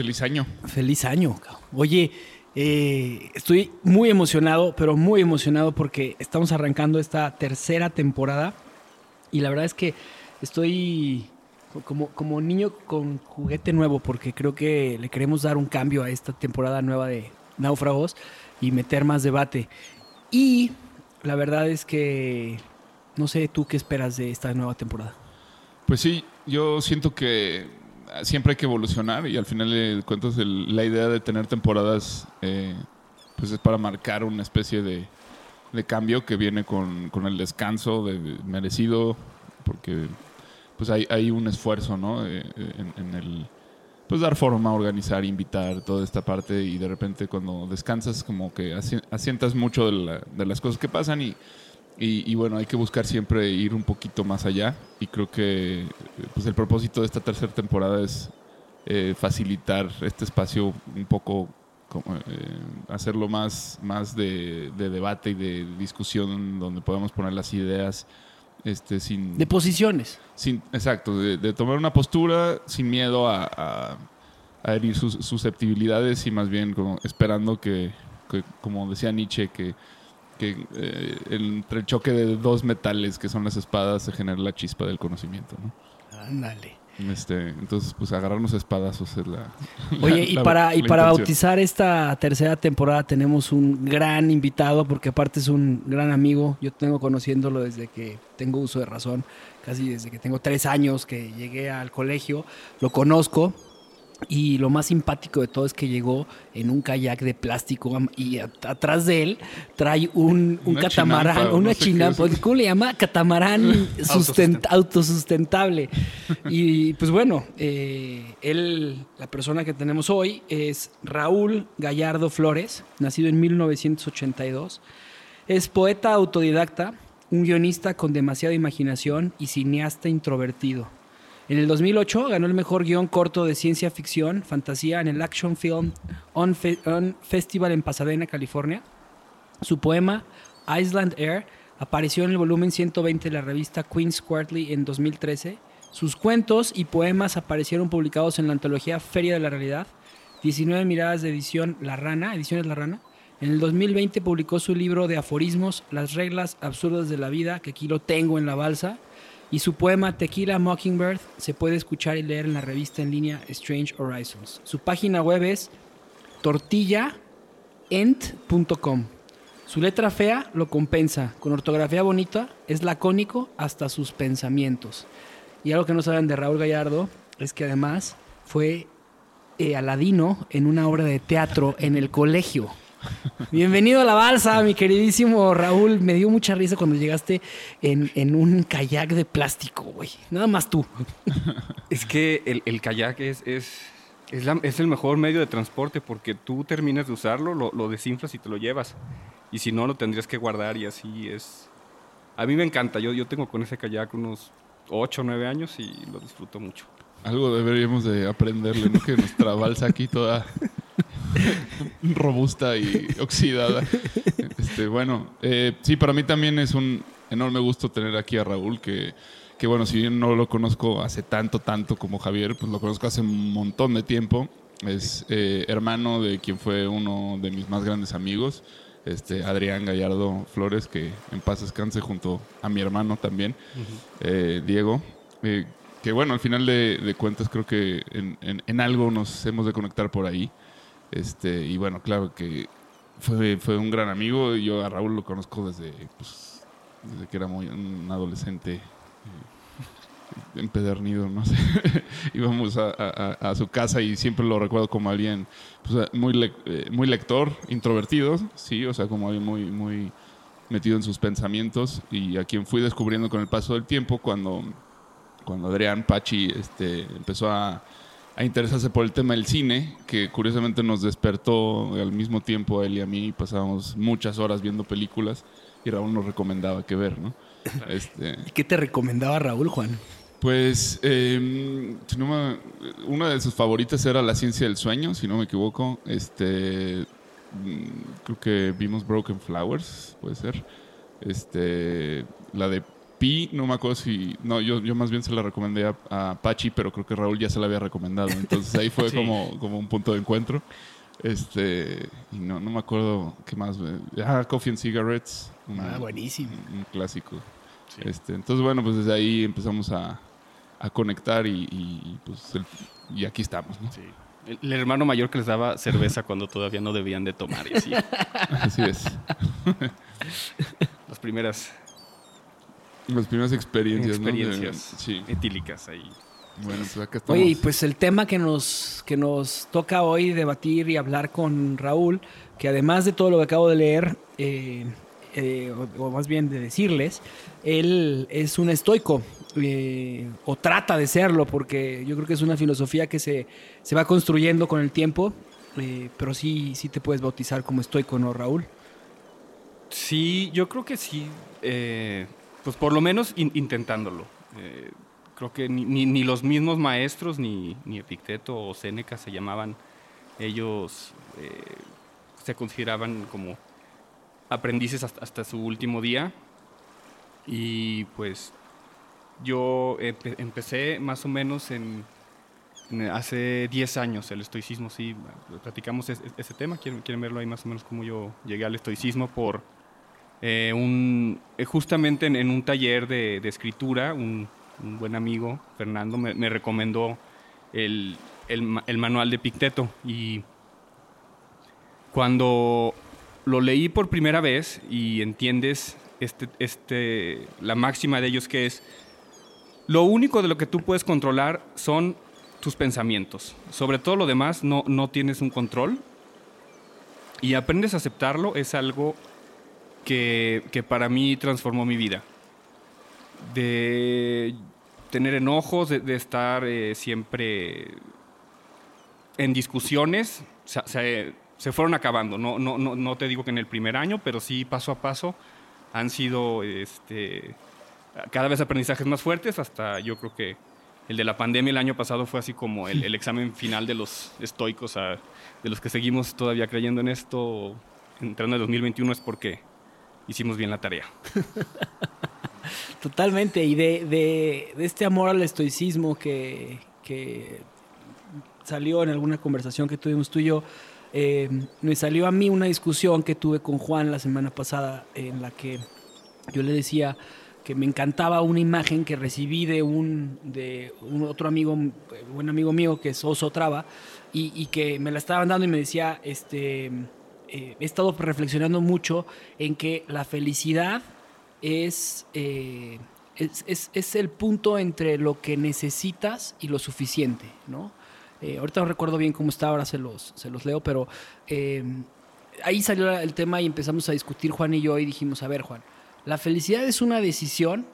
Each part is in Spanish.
Feliz año. feliz año. Oye, eh, estoy muy emocionado, pero muy emocionado porque estamos arrancando esta tercera temporada y la verdad es que estoy como, como niño con juguete nuevo porque creo que le queremos dar un cambio a esta temporada nueva de Náufragos y meter más debate. Y la verdad es que no sé tú qué esperas de esta nueva temporada. Pues sí, yo siento que siempre hay que evolucionar y al final de cuentas el- la idea de tener temporadas eh, pues es para marcar una especie de, de cambio que viene con, con el descanso de, merecido porque pues hay, hay un esfuerzo ¿no? Eh, eh, en, en el pues dar forma, organizar, invitar, toda esta parte y de repente cuando descansas como que asi- asientas mucho de, la- de las cosas que pasan y, y, y bueno, hay que buscar siempre ir un poquito más allá y creo que pues el propósito de esta tercera temporada es eh, facilitar este espacio un poco, como, eh, hacerlo más, más de, de debate y de discusión donde podamos poner las ideas este, sin, De posiciones. sin, exacto, de, de tomar una postura sin miedo a, a- a herir sus susceptibilidades y más bien como esperando que, que, como decía Nietzsche, que, que eh, el- entre el choque de dos metales que son las espadas se genera la chispa del conocimiento. ¿no? Ándale. Este, entonces, pues agarrarnos a espadazos es la... Oye, y la- para, y para bautizar esta tercera temporada tenemos un gran invitado, porque aparte es un gran amigo. Yo tengo conociéndolo desde que tengo uso de razón, casi desde que tengo tres años que llegué al colegio. Lo conozco. Y lo más simpático de todo es que llegó en un kayak de plástico y a- atrás de él trae un, un Una catamarán, chinampa, una no sé chinampa. ¿cómo le llama? Catamarán sustent- autosustentable. Y pues bueno, eh, él, la persona que tenemos hoy es Raúl Gallardo Flores, nacido en 1982. Es poeta autodidacta, un guionista con demasiada imaginación y cineasta introvertido. En el 2008 ganó el mejor guion corto de ciencia ficción, fantasía en el Action Film on, Fe- on Festival en Pasadena, California. Su poema Island Air apareció en el volumen 120 de la revista Queen's Quarterly en 2013. Sus cuentos y poemas aparecieron publicados en la antología Feria de la Realidad, 19 miradas de edición La Rana, ediciones La Rana. En el 2020 publicó su libro de aforismos Las reglas absurdas de la vida, que aquí lo tengo en la balsa, y su poema Tequila Mockingbird se puede escuchar y leer en la revista en línea Strange Horizons. Su página web es tortillaent.com. Su letra fea lo compensa. Con ortografía bonita es lacónico hasta sus pensamientos. Y algo que no saben de Raúl Gallardo es que además fue eh, Aladino en una obra de teatro en el colegio. Bienvenido a la balsa, mi queridísimo Raúl. Me dio mucha risa cuando llegaste en, en un kayak de plástico, güey. Nada más tú. Es que el, el kayak es, es, Es, la- es el mejor medio de transporte porque tú terminas de usarlo, lo, lo desinflas y te lo llevas. Y si no, lo tendrías que guardar y así es. A mí me encanta. Yo, yo tengo con ese kayak unos 8 o 9 años y lo disfruto mucho. Algo deberíamos de aprenderle, ¿no? Que nuestra balsa aquí toda robusta y oxidada. Este, bueno, eh, sí, para mí también es un enorme gusto tener aquí a Raúl, que, que bueno, si bien no lo conozco hace tanto, tanto como Javier, pues lo conozco hace un montón de tiempo. Es eh, hermano de quien fue uno de mis más grandes amigos, este, Adrián Gallardo Flores, que en paz descanse junto a mi hermano también, eh, Diego. Eh, que bueno, al final de, de cuentas creo que en, en- en algo nos hemos de conectar por ahí. Este, y bueno, claro que fue, fue un gran amigo. Yo a Raúl lo conozco desde, pues, desde que era muy, un adolescente eh, empedernido, no sé. Íbamos a, a- su casa y siempre lo recuerdo como alguien pues, muy, eh, muy lector, introvertido, sí, o sea, como alguien muy, muy metido en sus pensamientos y a quien fui descubriendo con el paso del tiempo cuando, cuando Adrián Pachi este, empezó a, a interesarse por el tema del cine, que curiosamente nos despertó al mismo tiempo a él y a mí, pasábamos muchas horas viendo películas y Raúl nos recomendaba qué ver, ¿no? Este, ¿Y qué te recomendaba Raúl, Juan? pues eh, si no me- una de sus favoritas era La ciencia del sueño, si no me equivoco. Este, mm, creo que vimos Broken Flowers, puede ser. Este, la de Pi, no me acuerdo si, no, yo, yo más bien se la recomendé a, a Pachi, pero creo que Raúl ya se la había recomendado. Entonces ahí fue Sí. como, como un punto de encuentro. Este, y no, no me acuerdo qué más. eh, Ah, Coffee and Cigarettes. Ah, buenísimo. un, un clásico. Este, entonces, bueno, pues desde ahí empezamos a, a conectar y, y, y, pues el- y aquí estamos, ¿no? Sí. El, el hermano mayor que les daba cerveza cuando todavía no debían de tomar y así. Así es. Las primeras Las primeras experiencias, ¿no? Experiencias sí. etílicas ahí. Bueno, pues acá estamos. Oye, y pues el tema que nos, que nos toca hoy debatir y hablar con Raúl, que además de todo lo que acabo de leer, eh, eh, o, o más bien de decirles, él es un estoico, eh, o trata de serlo, porque yo creo que es una filosofía que se, se va construyendo con el tiempo, eh, pero sí, sí te puedes bautizar como estoico, ¿no, Raúl? Sí, yo creo que sí. Pues por lo menos in- intentándolo. Eh, creo que ni, ni- los mismos maestros, ni, Epicteto o Séneca se llamaban, ellos eh, se consideraban como aprendices hasta, su último día. Y pues yo empe- empecé más o menos en, hace 10 años el estoicismo, sí, platicamos es- ese tema, quieren, quieren verlo ahí más o menos cómo yo llegué al estoicismo por eh, eh, justamente en, un taller de, escritura, un, buen amigo, Fernando, me, me recomendó el manual de Picteto y cuando lo leí por primera vez y entiendes este, este, la máxima de ellos que es, lo único de lo que tú puedes controlar son tus pensamientos. Sobre todo lo demás no, no tienes un control y aprendes a aceptarlo es algo que, que para mí transformó mi vida. De tener enojos, de, de estar eh, siempre en discusiones, se, se- se fueron acabando. No, no, no, no te digo que en el primer año, pero sí paso a paso han sido este, cada vez aprendizajes más fuertes hasta yo creo que el de la pandemia el año pasado fue así como el, el examen final de los estoicos, a- de los que seguimos todavía creyendo en esto, entrando en 2021 es porque hicimos bien la tarea. Totalmente, y de, de- este amor al estoicismo que, que salió en alguna conversación que tuvimos tú y yo, eh, me salió a mí una discusión que tuve con Juan la semana pasada en la que yo le decía que me encantaba una imagen que recibí de un, de un otro amigo, buen amigo mío que es Oso Traba, y, y que me la estaban dando y me decía, este, eh, he estado reflexionando mucho en que la felicidad es, eh, es, es- es el punto entre lo que necesitas y lo suficiente, ¿no? Eh, ahorita no recuerdo bien cómo está, ahora se los, se los leo, pero ahí salió el tema y empezamos a discutir Juan y yo y dijimos, a ver Juan, ¿la felicidad es una decisión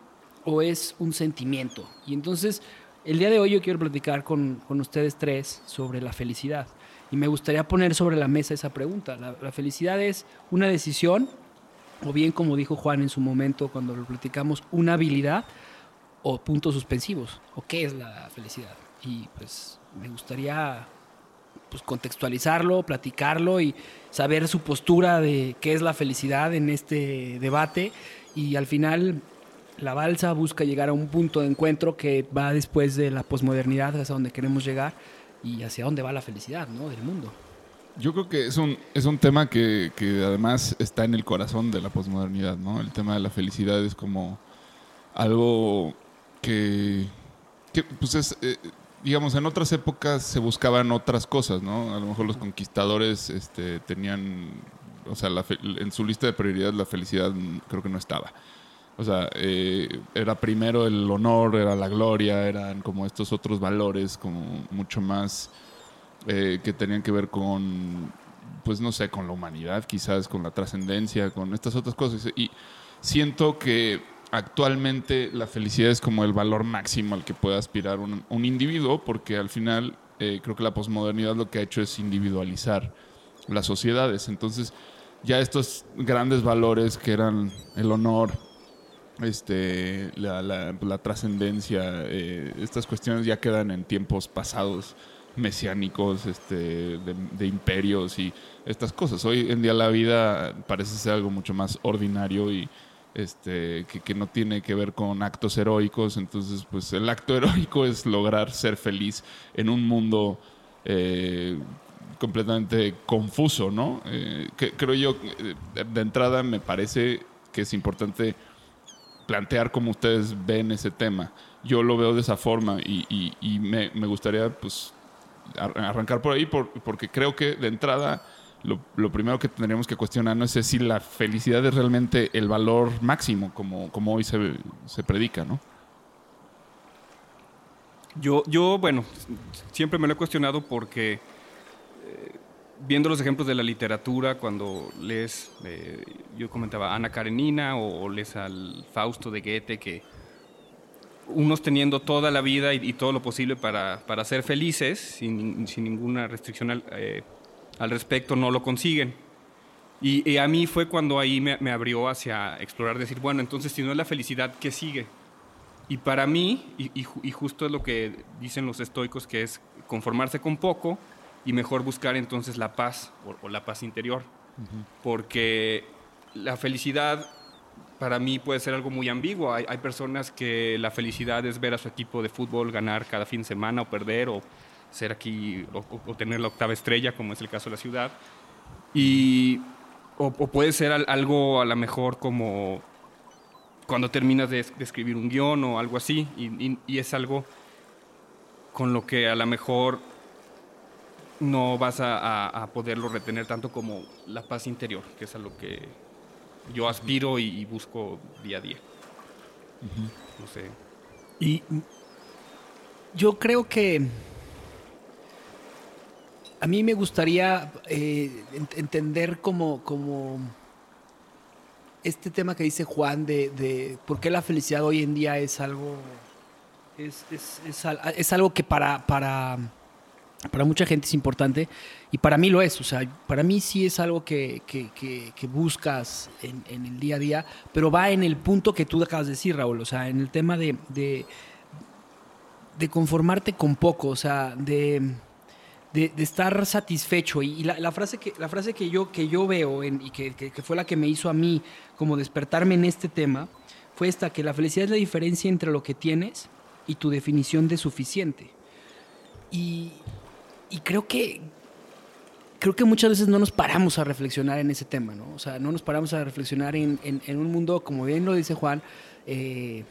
o es un sentimiento? Y entonces El día de hoy yo quiero platicar con, con ustedes tres sobre la felicidad. Y me gustaría poner sobre la mesa esa pregunta. ¿La, felicidad es una decisión o bien, como dijo Juan en su momento cuando lo platicamos, una habilidad o puntos suspensivos? ¿O qué es la felicidad? Y pues me gustaría pues, contextualizarlo, platicarlo y saber su postura de qué es la felicidad en este debate. Y al final la balsa busca llegar a un punto de encuentro que va después de la posmodernidad, hacia donde queremos llegar y hacia dónde va la felicidad ¿no? del mundo. Yo creo que es un, es un tema que, que además está en el corazón de la posmodernidad, ¿no? El tema de la felicidad es como algo que, pues es, eh, digamos, en otras épocas se buscaban otras cosas, ¿no? A lo mejor los conquistadores este, tenían, o sea, la fe- en su lista de prioridades la felicidad mm, creo que no estaba. O sea, eh, era primero el honor, era la gloria, eran como estos otros valores como mucho más eh, que tenían que ver con, pues no sé, con la humanidad, quizás con la trascendencia, con estas otras cosas. Y siento que actualmente la felicidad es como el valor máximo al que puede aspirar un, individuo, porque al final eh, creo que la posmodernidad lo que ha hecho es individualizar las sociedades. Entonces, ya estos grandes valores que eran el honor, este, la, la- trascendencia, eh, estas cuestiones ya quedan en tiempos pasados mesiánicos, este, de, imperios y estas cosas. Hoy en día la vida parece ser algo mucho más ordinario y este, que, que no tiene que ver con actos heroicos. Entonces, pues el acto heroico es lograr ser feliz en un mundo eh, completamente confuso, ¿no? Eh, que, creo yo, eh, de entrada me parece que es importante plantear cómo ustedes ven ese tema. Yo lo veo de esa forma y, me, gustaría pues ar- arrancar por ahí por- porque creo que de entrada lo, primero que tendríamos que cuestionarnos es si la felicidad es realmente el valor máximo como, hoy se, se predica, ¿no? Yo, yo, bueno, siempre me lo he cuestionado porque viendo los ejemplos de la literatura, cuando lees, eh, yo comentaba Ana Karenina o, o lees al Fausto de Goethe, que unos teniendo toda la vida y, todo lo posible para, para ser felices, sin, sin ninguna restricción al, eh, al respecto, no lo consiguen. Y, a mí fue cuando ahí me, me abrió hacia explorar, decir, bueno, entonces si no es la felicidad, ¿qué sigue? Y para mí, y, y justo es lo que dicen los estoicos, que es conformarse con poco y mejor buscar entonces la paz o, o la paz interior. Porque la felicidad para mí puede ser algo muy ambiguo. Hay, hay personas que la felicidad es ver a su equipo de fútbol ganar cada fin de semana o perder o ser aquí o, o- o tener la octava estrella, como es el caso de la ciudad. Y, o, o puede ser al- algo a lo mejor como cuando terminas de, de escribir un guion o algo así, y, y- y es algo con lo que a lo mejor no vas a, a- a poderlo retener tanto como la paz interior, que es a lo que yo aspiro y, y busco día a día. No sé. Y yo creo que a mí me gustaría eh, ent- entender como, como este tema que dice Juan de, de por qué la felicidad hoy en día es algo es, es- es es algo que para, para, para mucha gente es importante y para mí lo es. O sea, para mí sí es algo que, que- buscas en, el día a día, pero va en el punto que tú acabas de decir, Raúl. O sea, en el tema de, de, conformarte con poco, o sea, de, de, estar satisfecho. Y, la, frase, que, la frase que, yo, que yo veo en- y que fue la que me hizo a mí como despertarme en este tema fue esta, que la felicidad es la diferencia entre lo que tienes y tu definición de suficiente. Y, y creo que creo que muchas veces no nos paramos a reflexionar en ese tema, ¿no? O sea, no nos paramos a reflexionar en, en- un mundo, como bien lo dice Juan, eh,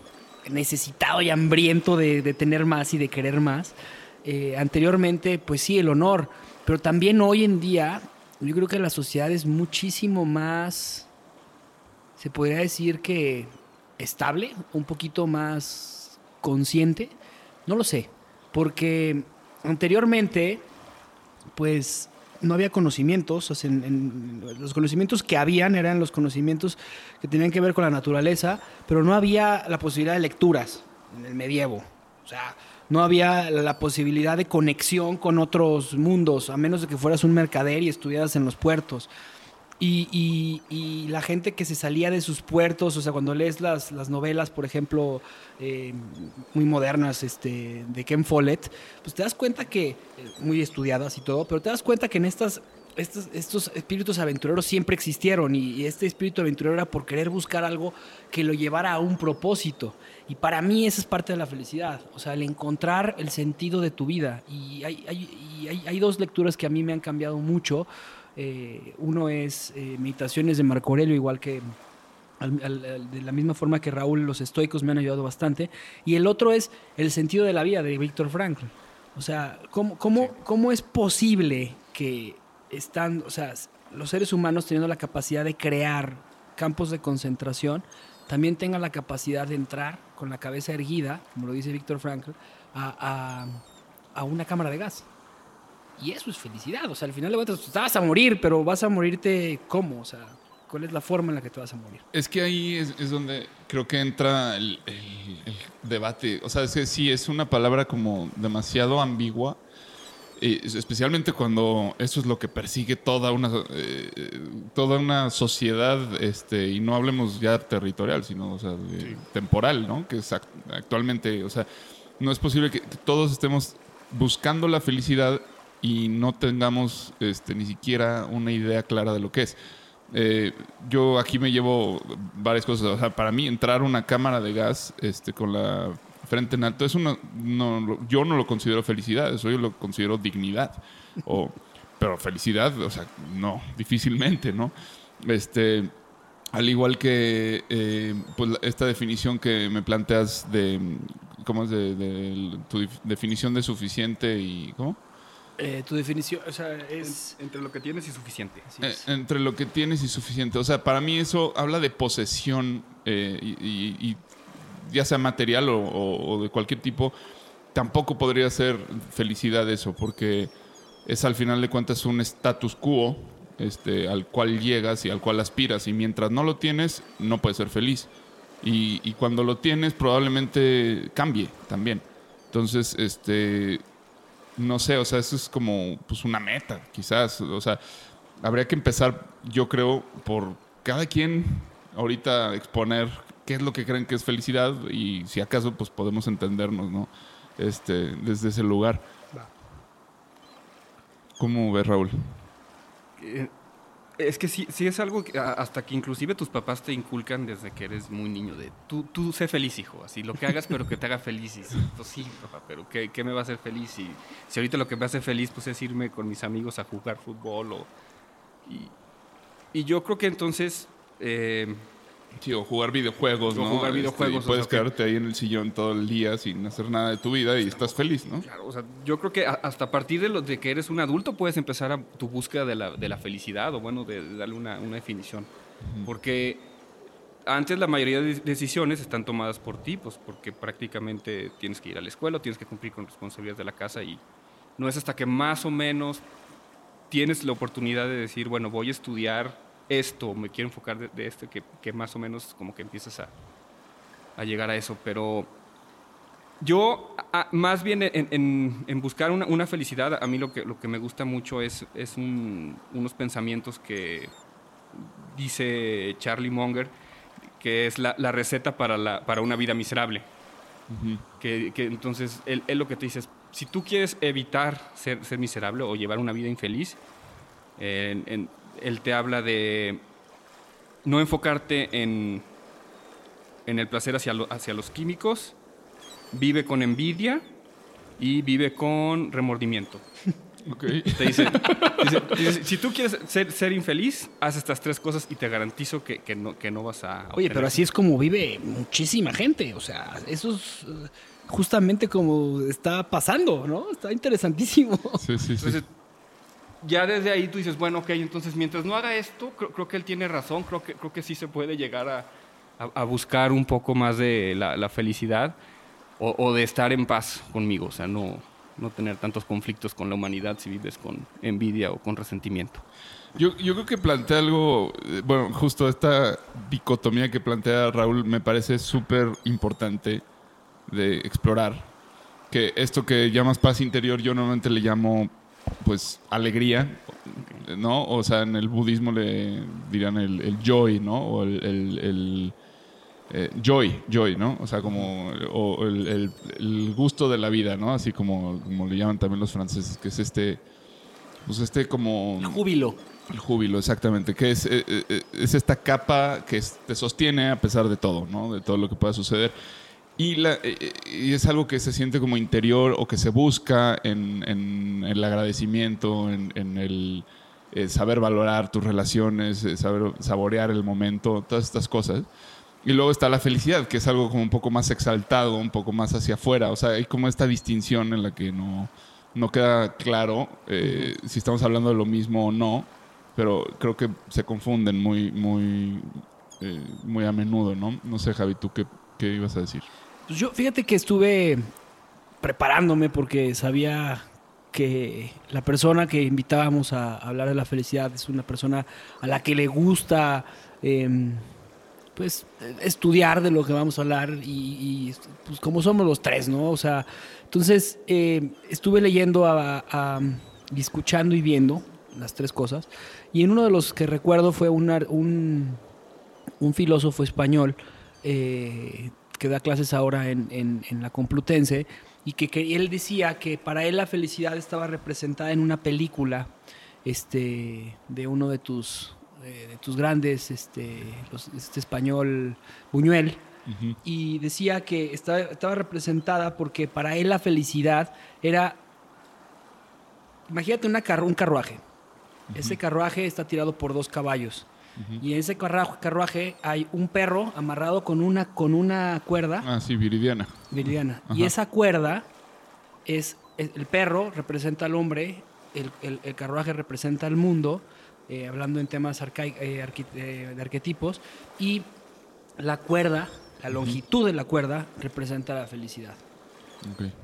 necesitado y hambriento de, de tener más y de querer más. Eh, anteriormente, pues sí, el honor, pero también hoy en día, yo creo que la sociedad es muchísimo más, se podría decir que estable, un poquito más consciente, no lo sé, porque anteriormente, pues no había conocimientos, los conocimientos que habían eran los conocimientos que tenían que ver con la naturaleza, pero no había la posibilidad de lecturas en el medievo. O sea, no había la posibilidad de conexión con otros mundos, a menos de que fueras un mercader y estudiaras en los puertos. Y, la gente que se salía de sus puertos, o sea, cuando lees las, las novelas, por ejemplo, eh, muy modernas este, de Ken Follett, pues te das cuenta que, eh, muy estudiadas y todo, pero te das cuenta que en estas, estos, espíritus aventureros siempre existieron y, este espíritu aventurero era por querer buscar algo que lo llevara a un propósito. Y para mí esa es parte de la felicidad, o sea, el encontrar el sentido de tu vida. Y hay, hay- hay dos lecturas que a mí me han cambiado mucho. Eh, uno es eh, Meditaciones de Marco Aurelio, igual que al- al- al- de la misma forma que Raúl, los estoicos me han ayudado bastante. Y el otro es El sentido de la vida de Víctor Frankl. O sea, ¿cómo, cómo, cómo es posible que están, o sea, los seres humanos teniendo la capacidad de crear campos de concentración, también tengan la capacidad de entrar con la cabeza erguida, como lo dice Víctor Frankl, a, a- a una cámara de gas? Y eso es felicidad. O sea, al final de cuentas, te vas a morir, pero vas a morirte ¿cómo? O sea, ¿cuál es la forma en la que te vas a morir? Es que ahí es, es donde creo que entra el, el- el debate. O sea, es que sí, es una palabra como demasiado ambigua, eh, especialmente cuando eso es lo que persigue toda una, eh, toda una sociedad, este, y no hablemos ya territorial, sino o sea, de- temporal, ¿no? Que es act- actualmente, o sea, no es posible que todos estemos buscando la felicidad y no tengamos este, ni siquiera una idea clara de lo que es. Eh, yo aquí me llevo varias cosas. O sea, para mí entrar a una cámara de gas este, con la frente en alto, es una, no, yo no lo considero felicidad, eso yo lo considero dignidad. O, pero felicidad, o sea, no, difícilmente, ¿no? Este, al igual que eh, pues, esta definición que me planteas de, ¿cómo es? De, de- tu definición de suficiente y, ¿cómo? Eh, tu definición, o sea, es... Entre lo que tienes y suficiente. Eh, entre lo que tienes y suficiente. O sea, para mí eso habla de posesión eh, y, y- y ya sea material o, o- o de cualquier tipo, tampoco podría ser felicidad eso, porque es al final de cuentas un status quo este, al cual llegas y al cual aspiras. Y mientras no lo tienes, no puedes ser feliz. Y, y cuando lo tienes, probablemente cambie también. Entonces, este, no sé, o sea, eso es como pues una meta, quizás. O sea, habría que empezar, yo creo, por cada quien ahorita exponer qué es lo que creen que es felicidad y si acaso pues podemos entendernos, ¿no? Este, desde ese lugar. ¿Cómo ves, Raúl? Es que sí, sí es algo que hasta que inclusive tus papás te inculcan desde que eres muy niño de tú, tú sé feliz, hijo, así lo que hagas pero que te haga feliz. Y pues sí, papá, pero ¿qué, qué me va a hacer feliz? Y si ahorita lo que me hace feliz pues es irme con mis amigos a jugar fútbol o... Y, y yo creo que entonces... eh, Sí, o jugar videojuegos, O ¿no? jugar Este, videojuegos, y o puedes sea, que- quedarte ahí en el sillón todo el día sin hacer nada de tu vida y estás feliz, ¿no? Claro, o sea, yo creo que hasta a partir de, lo, de que eres un adulto puedes empezar a, tu búsqueda de la, de la felicidad o bueno, de, de darle una, una definición. Porque antes la mayoría de decisiones están tomadas por ti, pues porque prácticamente tienes que ir a la escuela, tienes que cumplir con responsabilidades de la casa y no es hasta que más o menos tienes la oportunidad de decir, bueno, voy a estudiar esto, me quiero enfocar de, de esto, que, que más o menos como que empiezas a, a llegar a eso, pero... Yo, a- más bien en, en- en buscar una, una felicidad, a mí lo que, lo que me gusta mucho es, es un- unos pensamientos que dice Charlie Munger, que es la, la receta para, la, para una vida miserable. que, que entonces, él, él lo que te dice es, si tú quieres evitar ser, ser miserable o llevar una vida infeliz, en- en- él te habla de no enfocarte en, en el placer hacia, lo- hacia los químicos, vive con envidia y vive con remordimiento. Ok. Te dice, dice- dice, si tú quieres ser, ser infeliz, haz estas tres cosas y te garantizo que, que no, que no vas a... Oye, obtener pero así es como vive muchísima gente. O sea, eso es eh, justamente como está pasando, ¿no? Está interesantísimo. Sí, sí, sí. Entonces, ya desde ahí tú dices, bueno, ok, entonces mientras no haga esto, creo, creo que él tiene razón, creo que, creo que sí se puede llegar a, a- a buscar un poco más de la, la felicidad o, o de estar en paz conmigo, o sea, no, no tener tantos conflictos con la humanidad si vives con envidia o con resentimiento. Yo, yo creo que plantea algo, eh, bueno, justo esta dicotomía que plantea Raúl me parece súper importante de explorar, que esto que llamas paz interior yo normalmente le llamo pues alegría, ¿no? O sea, en el budismo le dirían el, el joy, ¿no? O el, el- el, eh, joy, joy, ¿no? O sea, como o el, el- el gusto de la vida, ¿no? Así como, como le llaman también los franceses, que es este, pues este como... Júbilo. El júbilo, exactamente, que es, eh, eh, es esta capa que te sostiene a pesar de todo, ¿no? De todo lo que pueda suceder. Y, la- eh, eh, y es algo que se siente como interior o que se busca en, en el agradecimiento, en, en el eh, saber valorar tus relaciones, eh, saber saborear el momento, todas estas cosas. Y luego está la felicidad, que es algo como un poco más exaltado, un poco más hacia afuera. O sea, hay como esta distinción en la que no, no queda claro eh, si estamos hablando de lo mismo o no, pero creo que se confunden muy, muy, muy a menudo, ¿no? No sé, Javi, ¿tú qué, qué ibas a decir? Pues yo, fíjate que estuve preparándome porque sabía que la persona que invitábamos a hablar de la felicidad es una persona a la que le gusta em, pues estudiar de lo que vamos a hablar y, pues como somos los tres, ¿no? O sea, entonces eh, estuve leyendo a- a- y escuchando y viendo las tres cosas y en uno de los que recuerdo fue una- un, un filósofo español eh, que da clases ahora en, en- en la Complutense y que, que él decía que para él la felicidad estaba representada en una película este, de uno de tus, eh, de tus grandes, este, los- este español Buñuel, y decía que estaba, estaba representada porque para él la felicidad era, imagínate una carru- un carruaje, ese carruaje está tirado por dos caballos. Y en ese carruaje hay un perro amarrado con una, con una cuerda Ah, sí, Viridiana. Viridiana. Ajá. Y esa cuerda es, es- el perro representa al hombre, el, el- el carruaje representa al mundo, eh, hablando en temas arcai- eh, arqui- eh, de arquetipos, y la cuerda, la longitud de la cuerda representa la felicidad.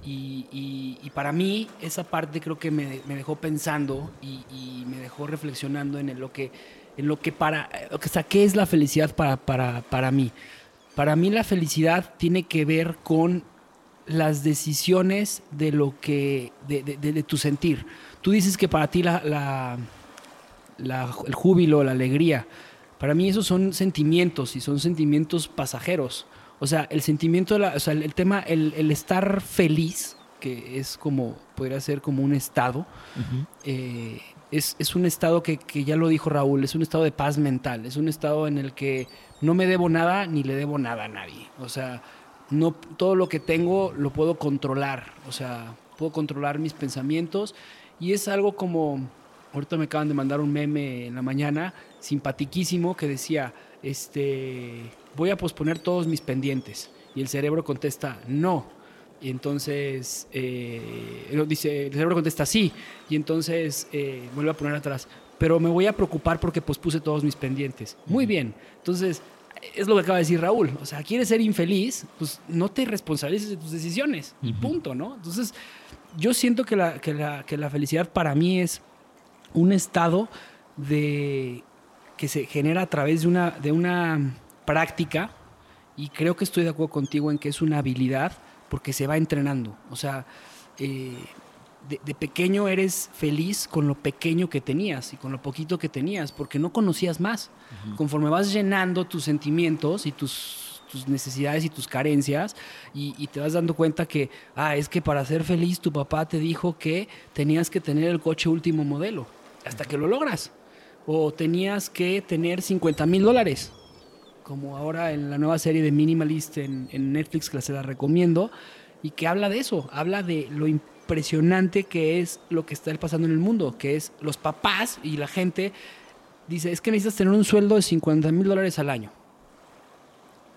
Y, y- y para mí esa parte creo que me, me dejó pensando y, y me dejó reflexionando en lo que, en lo que para, o sea, ¿qué es la felicidad para, para, para mí? Para mí la felicidad tiene que ver con las decisiones de lo que, de, de- de- de tu sentir. Tú dices que para ti la, la- la- el júbilo, la alegría, para mí esos son sentimientos y son sentimientos pasajeros. O sea, el sentimiento, la- o sea, el, el tema, el, el estar feliz, que es como, podría ser como un estado, eh, es, es un estado que, que ya lo dijo Raúl, es un estado de paz mental, es un estado en el que no me debo nada ni le debo nada a nadie. O sea, no, todo lo que tengo lo puedo controlar, o sea, puedo controlar mis pensamientos y es algo como, ahorita me acaban de mandar un meme en la mañana, simpatiquísimo, que decía, este, voy a posponer todos mis pendientes. Y el cerebro contesta, no. Y entonces, eh, dice, el cerebro contesta sí. Y entonces eh, vuelve a poner atrás. Pero me voy a preocupar porque pospuse todos mis pendientes. Muy bien. Entonces, es lo que acaba de decir Raúl. O sea, quieres ser infeliz, pues no te responsabilices de tus decisiones. Y punto, ¿no? Entonces, yo siento que la, que la, que la felicidad para mí es un estado de que se genera a través de una, de una práctica y creo que estoy de acuerdo contigo en que es una habilidad porque se va entrenando. O sea, eh, de, de pequeño eres feliz con lo pequeño que tenías y con lo poquito que tenías porque no conocías más. Conforme vas llenando tus sentimientos y tus, tus necesidades y tus carencias y, y te vas dando cuenta que, ah, es que para ser feliz tu papá te dijo que tenías que tener el coche último modelo hasta que lo logras. O tenías que tener 50 mil dólares como ahora en la nueva serie de Minimalist en, en Netflix, que se la recomiendo, y que habla de eso, habla de lo impresionante que es lo que está pasando en el mundo, que es los papás y la gente, dice, es que necesitas tener un sueldo de 50 mil dólares al año.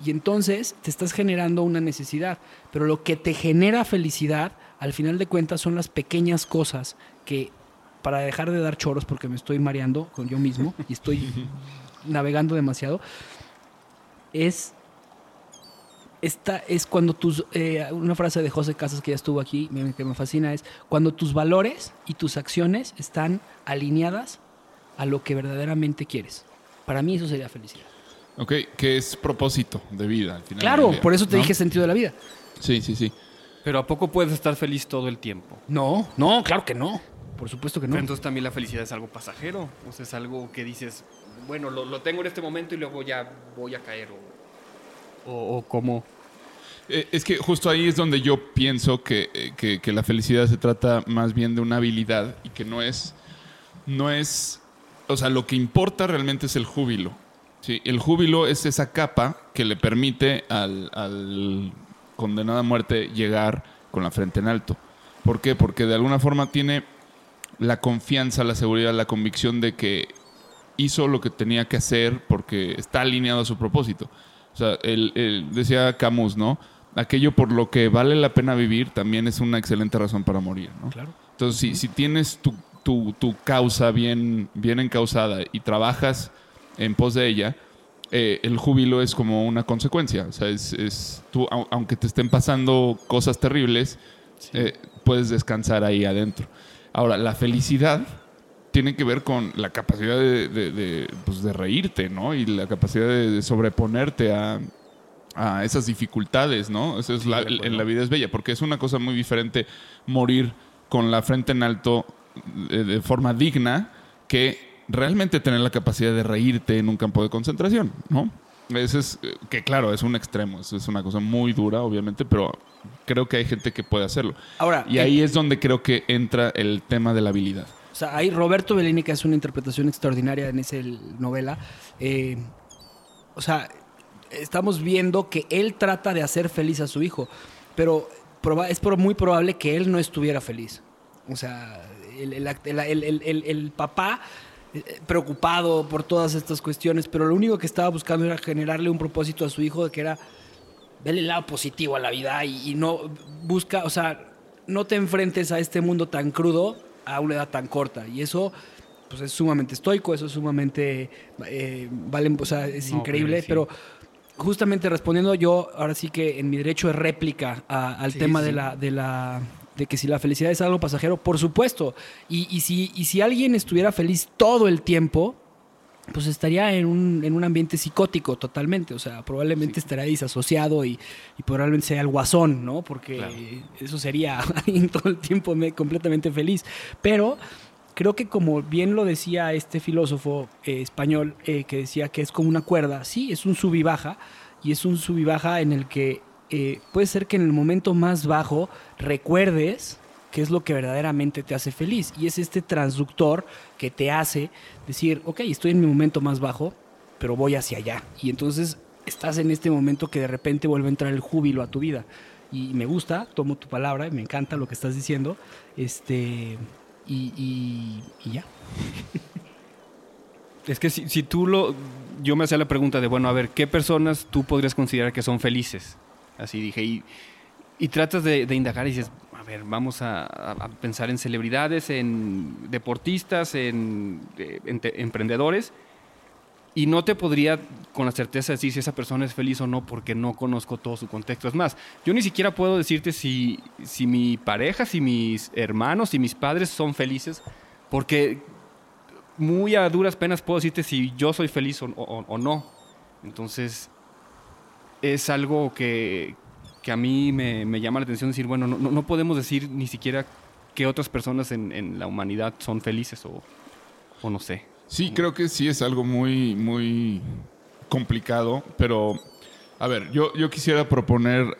Y entonces te estás generando una necesidad, pero lo que te genera felicidad, al final de cuentas, son las pequeñas cosas que, para dejar de dar choros, porque me estoy mareando con yo mismo y estoy navegando demasiado, es esta es cuando tus eh, una frase de José Casas que ya estuvo aquí que me fascina es cuando tus valores y tus acciones están alineadas a lo que verdaderamente quieres. Para mí eso sería felicidad. Ok, que es propósito de vida al final. Claro, día, por eso te ¿no? dije sentido de la vida. Sí, sí, sí. Pero ¿a poco puedes estar feliz todo el tiempo? No, no, claro que no. Por supuesto que no. Pero entonces también la felicidad es algo pasajero. O sea, es algo que dices, bueno, lo, lo tengo en este momento y luego ya voy a caer. O, o, o cómo. Eh, Es que justo ahí es donde yo pienso que, eh, que- que la felicidad se trata más bien de una habilidad y que no es, no es, o sea, lo que importa realmente es el júbilo. ¿sí? El júbilo es esa capa que le permite al, al condenado a muerte llegar con la frente en alto. ¿Por qué? Porque de alguna forma tiene la confianza, la seguridad, la convicción de que hizo lo que tenía que hacer porque está alineado a su propósito. O sea, él, él- decía Camus, ¿no? Aquello por lo que vale la pena vivir también es una excelente razón para morir, ¿no? Claro. Entonces, si, si tienes tu, tu- tu causa bien, bien encausada y trabajas en pos de ella, eh, el júbilo es como una consecuencia. O sea, es, es tú, au- aunque te estén pasando cosas terribles, eh, puedes descansar ahí adentro. Ahora, la felicidad tiene que ver con la capacidad de, de- de, pues, de reírte, ¿no? Y la capacidad de, sobreponerte a, a esas dificultades, ¿no? Eso es la, en la vida es bella, porque es una cosa muy diferente morir con la frente en alto de, de forma digna que realmente tener la capacidad de reírte en un campo de concentración, ¿no? Ese es, eh, que claro, es un extremo, es una cosa muy dura, obviamente, pero creo que hay gente que puede hacerlo. Ahora, Y ahí es donde creo que entra el tema de la habilidad. O sea, ahí Roberto Bellini, que hace una interpretación extraordinaria en esa novela. eh, o sea, estamos viendo que él trata de hacer feliz a su hijo, pero es muy probable que él no estuviera feliz. O sea, el papá eh, preocupado por todas estas cuestiones, pero lo único que estaba buscando era generarle un propósito a su hijo de que era Vele el lado positivo a la vida y, y no busca, o sea, no te enfrentes a este mundo tan crudo a una edad tan corta. Y eso, pues es sumamente estoico, eso es sumamente, eh, vale, o sea, es increíble, sí. pero justamente respondiendo yo, ahora sí que en mi derecho de réplica a- al Sí, tema sí. de la, de la de que si la felicidad es algo pasajero, por supuesto. Y, y si, y si alguien estuviera feliz todo el tiempo, pues estaría en un, en un ambiente psicótico totalmente. O sea, probablemente estaría disasociado y, y probablemente sea el guasón, ¿no? Porque Claro. eso sería alguien todo el tiempo me- completamente feliz. Pero creo que como bien lo decía este filósofo eh, español, eh, que decía que es como una cuerda, sí, es un sub y baja, y es un sub y baja en el que eh, puede ser que en el momento más bajo recuerdes qué es lo que verdaderamente te hace feliz. Y es este transductor que te hace decir, ok, estoy en mi momento más bajo, pero voy hacia allá. Y entonces estás en este momento que de repente vuelve a entrar el júbilo a tu vida. Y me gusta, tomo tu palabra, me encanta lo que estás diciendo. Este, y, y- ya. Es que si, tú lo... Yo me hacía la pregunta de, bueno, a ver, ¿qué personas tú podrías considerar que son felices? Así dije, y tratas de, de indagar y dices, a ver, vamos a, a- pensar en celebridades, en deportistas, en, eh, en te- emprendedores, y no te podría con la certeza decir si esa persona es feliz o no porque no conozco todo su contexto. Es más, yo ni siquiera puedo decirte si, si mi pareja, si mis hermanos, si mis padres son felices, porque muy a duras penas puedo decirte si yo soy feliz o, o- o no. Entonces, es algo que, que a mí me, me llama la atención decir, bueno, no, no- podemos decir ni siquiera que otras personas en, en la humanidad son felices o, o no sé. Sí, creo que sí es algo muy, muy complicado, pero a ver, yo, yo quisiera proponer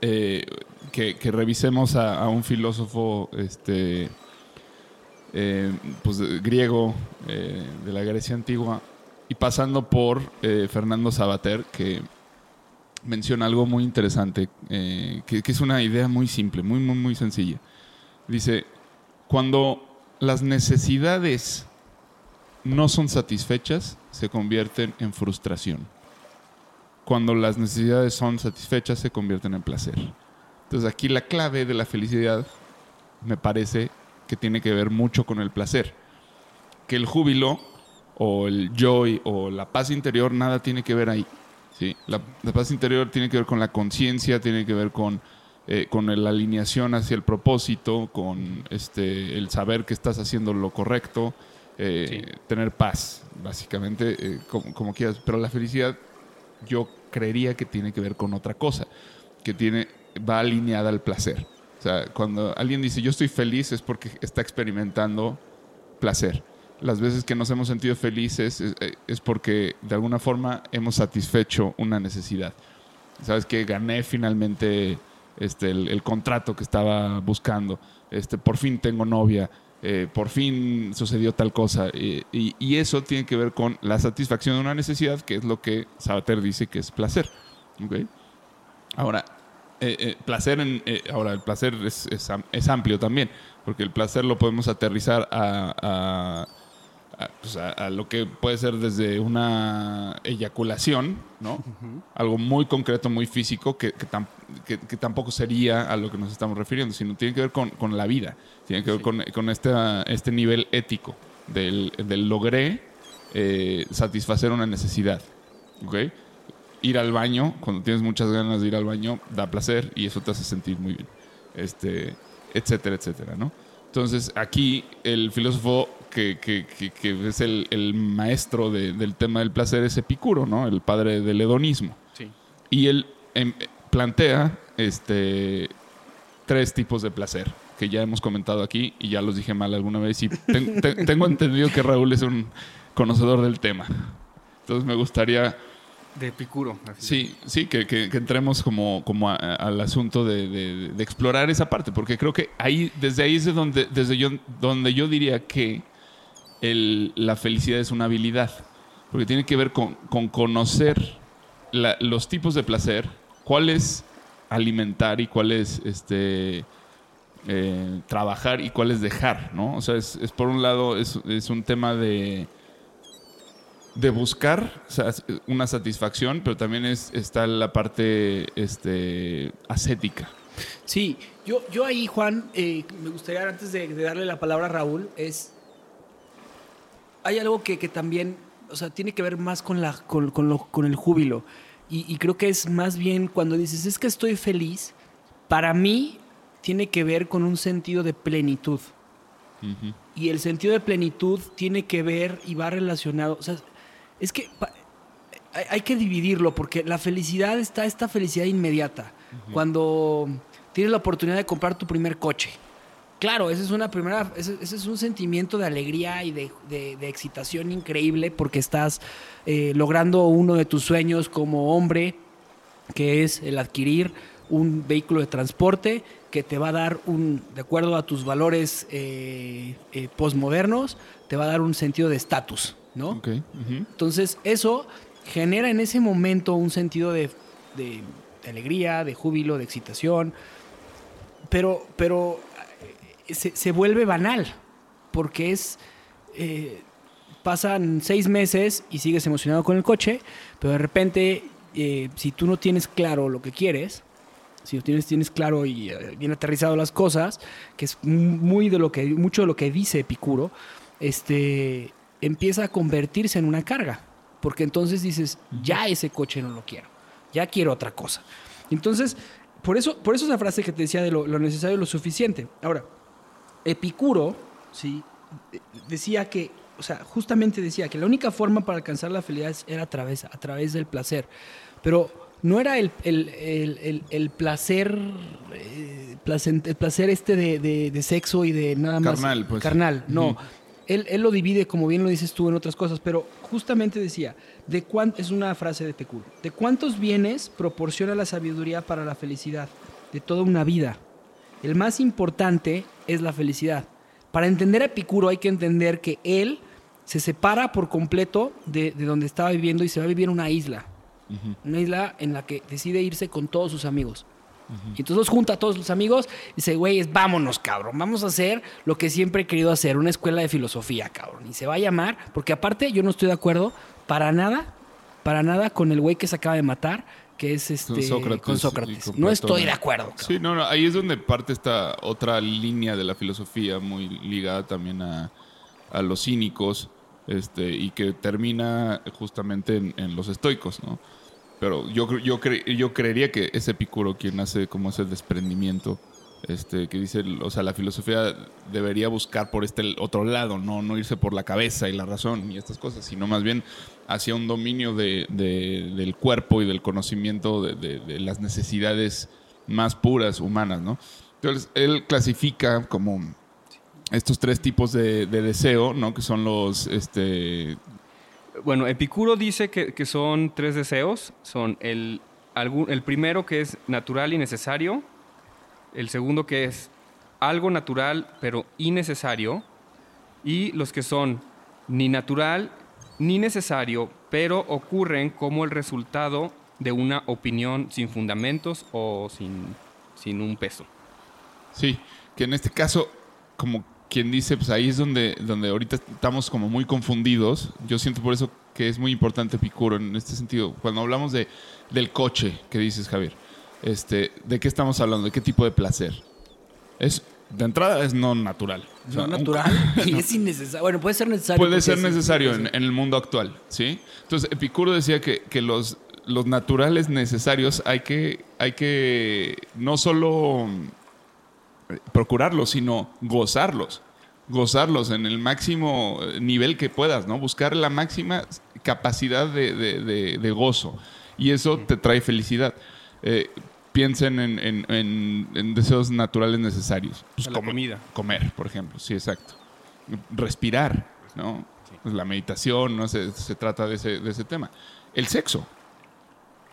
eh, que, que revisemos a, a un filósofo este, eh, pues, griego eh, de la Grecia antigua y pasando por eh, Fernando Sabater, que menciona algo muy interesante, eh, que, es una idea muy simple, muy, muy, muy sencilla. Dice, cuando las necesidades no son satisfechas, se convierten en frustración. Cuando las necesidades son satisfechas, se convierten en placer. Entonces aquí la clave de la felicidad me parece que tiene que ver mucho con el placer. Que el júbilo o el joy o la paz interior nada tiene que ver ahí. ¿Sí? La, la paz interior tiene que ver con la conciencia, tiene que ver con, eh, con la alineación hacia el propósito, con este, el saber que estás haciendo lo correcto, eh, tener paz, básicamente, eh, como, como quieras. Pero la felicidad yo creería que tiene que ver con otra cosa, que tiene va alineada al placer. O sea, cuando alguien dice yo estoy feliz es porque está experimentando placer. Las veces que nos hemos sentido felices es, es porque de alguna forma hemos satisfecho una necesidad. Sabes que gané finalmente este, el, contrato que estaba buscando. Este, por fin tengo novia. eh, por fin sucedió tal cosa. eh, y, eso tiene que ver con la satisfacción de una necesidad, que es lo que Sabater dice que es placer. ¿ok? Ahora, eh, eh, placer eh, ahora el placer es, es am- es amplio también, porque el placer lo podemos aterrizar a- a, pues, a- a lo que puede ser desde una eyaculación, ¿no? Algo muy concreto, muy físico, que, que, tam- que- que tampoco sería a lo que nos estamos refiriendo, sino tiene que ver con, con la vida, tiene que ver con, con esta- este nivel ético del, del logré eh, satisfacer una necesidad, ¿ok? ir al baño, cuando tienes muchas ganas de ir al baño, da placer y eso te hace sentir muy bien. Este, etcétera, etcétera, ¿no? Entonces, aquí el filósofo que, que- que- que es el, el maestro de- del tema del placer es Epicuro, ¿no? El padre del hedonismo. Sí. Y él em, plantea este, tres tipos de placer que ya hemos comentado aquí y ya los dije mal alguna vez y ten- te- tengo entendido que Raúl es un conocedor del tema. Entonces me gustaría De Epicuro. así. Sí, sí, que, que- que entremos como, como a- a- al asunto de, de- de explorar esa parte, porque creo que ahí, desde ahí es de donde, desde yo, donde yo diría que la felicidad es una habilidad, porque tiene que ver con, con conocer los tipos de placer, cuál es alimentar y cuál es este, eh, trabajar y cuál es dejar, ¿no? O sea, es, es por un lado, es, es un tema de de buscar una satisfacción, pero también es, está la parte este, ascética. Sí, yo, yo ahí, Juan, eh, me gustaría, antes de, de darle la palabra a Raúl, es. Hay algo que, que también, o sea, tiene que ver más con, la, con, con lo- con el júbilo. Y, y creo que es más bien cuando dices, es que estoy feliz, para mí tiene que ver con un sentido de plenitud. Y el sentido de plenitud tiene que ver y va relacionado. O sea, es que hay que dividirlo porque la felicidad está esta felicidad inmediata. Cuando tienes la oportunidad de comprar tu primer coche. Claro, ese es una primera, ese, ese es un sentimiento de alegría y de, de- de excitación increíble porque estás eh, logrando uno de tus sueños como hombre, que es el adquirir un vehículo de transporte que te va a dar un, de acuerdo a tus valores eh, eh, postmodernos, te va a dar un sentido de estatus, ¿no? Entonces, eso genera en ese momento un sentido de, de- de alegría, de júbilo, de excitación, pero, pero se, se vuelve banal, porque es... eh, pasan seis meses y sigues emocionado con el coche, pero de repente, eh, si tú no tienes claro lo que quieres, si no tienes, tienes claro y eh, bien aterrizado las cosas, que es muy de lo que, mucho de lo que dice Epicuro, este, empieza a convertirse en una carga. Porque entonces dices, ya ese coche no lo quiero, ya quiero otra cosa. Entonces, por eso, por eso esa frase que te decía de lo, lo necesario y lo suficiente. Ahora, Epicuro, ¿sí? de- decía que, o sea, justamente decía que la única forma para alcanzar la felicidad era a través, a través del placer. Pero no era el, el- el- el- placer, eh, placent- el placer este de, de- de sexo y de nada más. Carnal, pues. Carnal, no. Él, él lo divide, como bien lo dices tú, en otras cosas, pero justamente decía, de cuán- es una frase de Epicuro, ¿de cuántos bienes proporciona la sabiduría para la felicidad? De toda una vida. El más importante es la felicidad. Para entender a Epicuro hay que entender que él se separa por completo de, de donde estaba viviendo y se va a vivir en una isla. Una isla en la que decide irse con todos sus amigos. Y entonces los junta a todos los amigos y dice, güey, vámonos, cabrón. Vamos a hacer lo que siempre he querido hacer, una escuela de filosofía, cabrón. Y se va a llamar, porque aparte yo no estoy de acuerdo para nada, para nada con el güey que se acaba de matar, que es este Con Sócrates con y Sócrates. con No estoy de acuerdo. cabrón. Sí, no, no, ahí es donde parte esta otra línea de la filosofía muy ligada también a, a los cínicos este, y que termina justamente en, en los estoicos, ¿no? Pero yo, yo, cre- yo creería que es Epicuro quien hace como ese desprendimiento, este, que dice, o sea, la filosofía debería buscar por este otro lado, no, no irse por la cabeza y la razón y estas cosas, sino más bien hacia un dominio de- de- del cuerpo y del conocimiento de, las necesidades más puras, humanas, ¿no? Entonces, él clasifica como estos tres tipos de, de deseo, ¿no? Que son los, este, Bueno, Epicuro dice que, que son tres deseos. Son el, el primero que es natural y necesario. El segundo que es algo natural pero innecesario. Y los que son ni natural ni necesario, pero ocurren como el resultado de una opinión sin fundamentos o sin, sin un peso. Sí, que en este caso, como quien dice, pues ahí es donde, donde ahorita estamos como muy confundidos. Yo siento por eso que es muy importante Epicuro en este sentido. Cuando hablamos de, del coche, que dices, Javier, este, ¿de qué estamos hablando? ¿De qué tipo de placer? Es, de entrada es no natural. O sea, No un natural y es innecesario. Bueno, puede ser necesario. Puede ser es- necesario en, en el mundo actual, ¿sí? Entonces, Epicuro decía que, que los, los naturales necesarios hay que, hay que no solo mm, procurarlos, sino gozarlos. Gozarlos en el máximo eh, nivel que puedas, ¿no? Buscar la máxima capacidad de, de- de- de gozo. Y eso te trae felicidad. Eh, piensen en, en- en- en deseos naturales necesarios. Pues La comida. Comer, por ejemplo, sí, exacto. Respirar, ¿no? Pues la meditación, ¿no? Se, se trata de ese, de ese tema. El sexo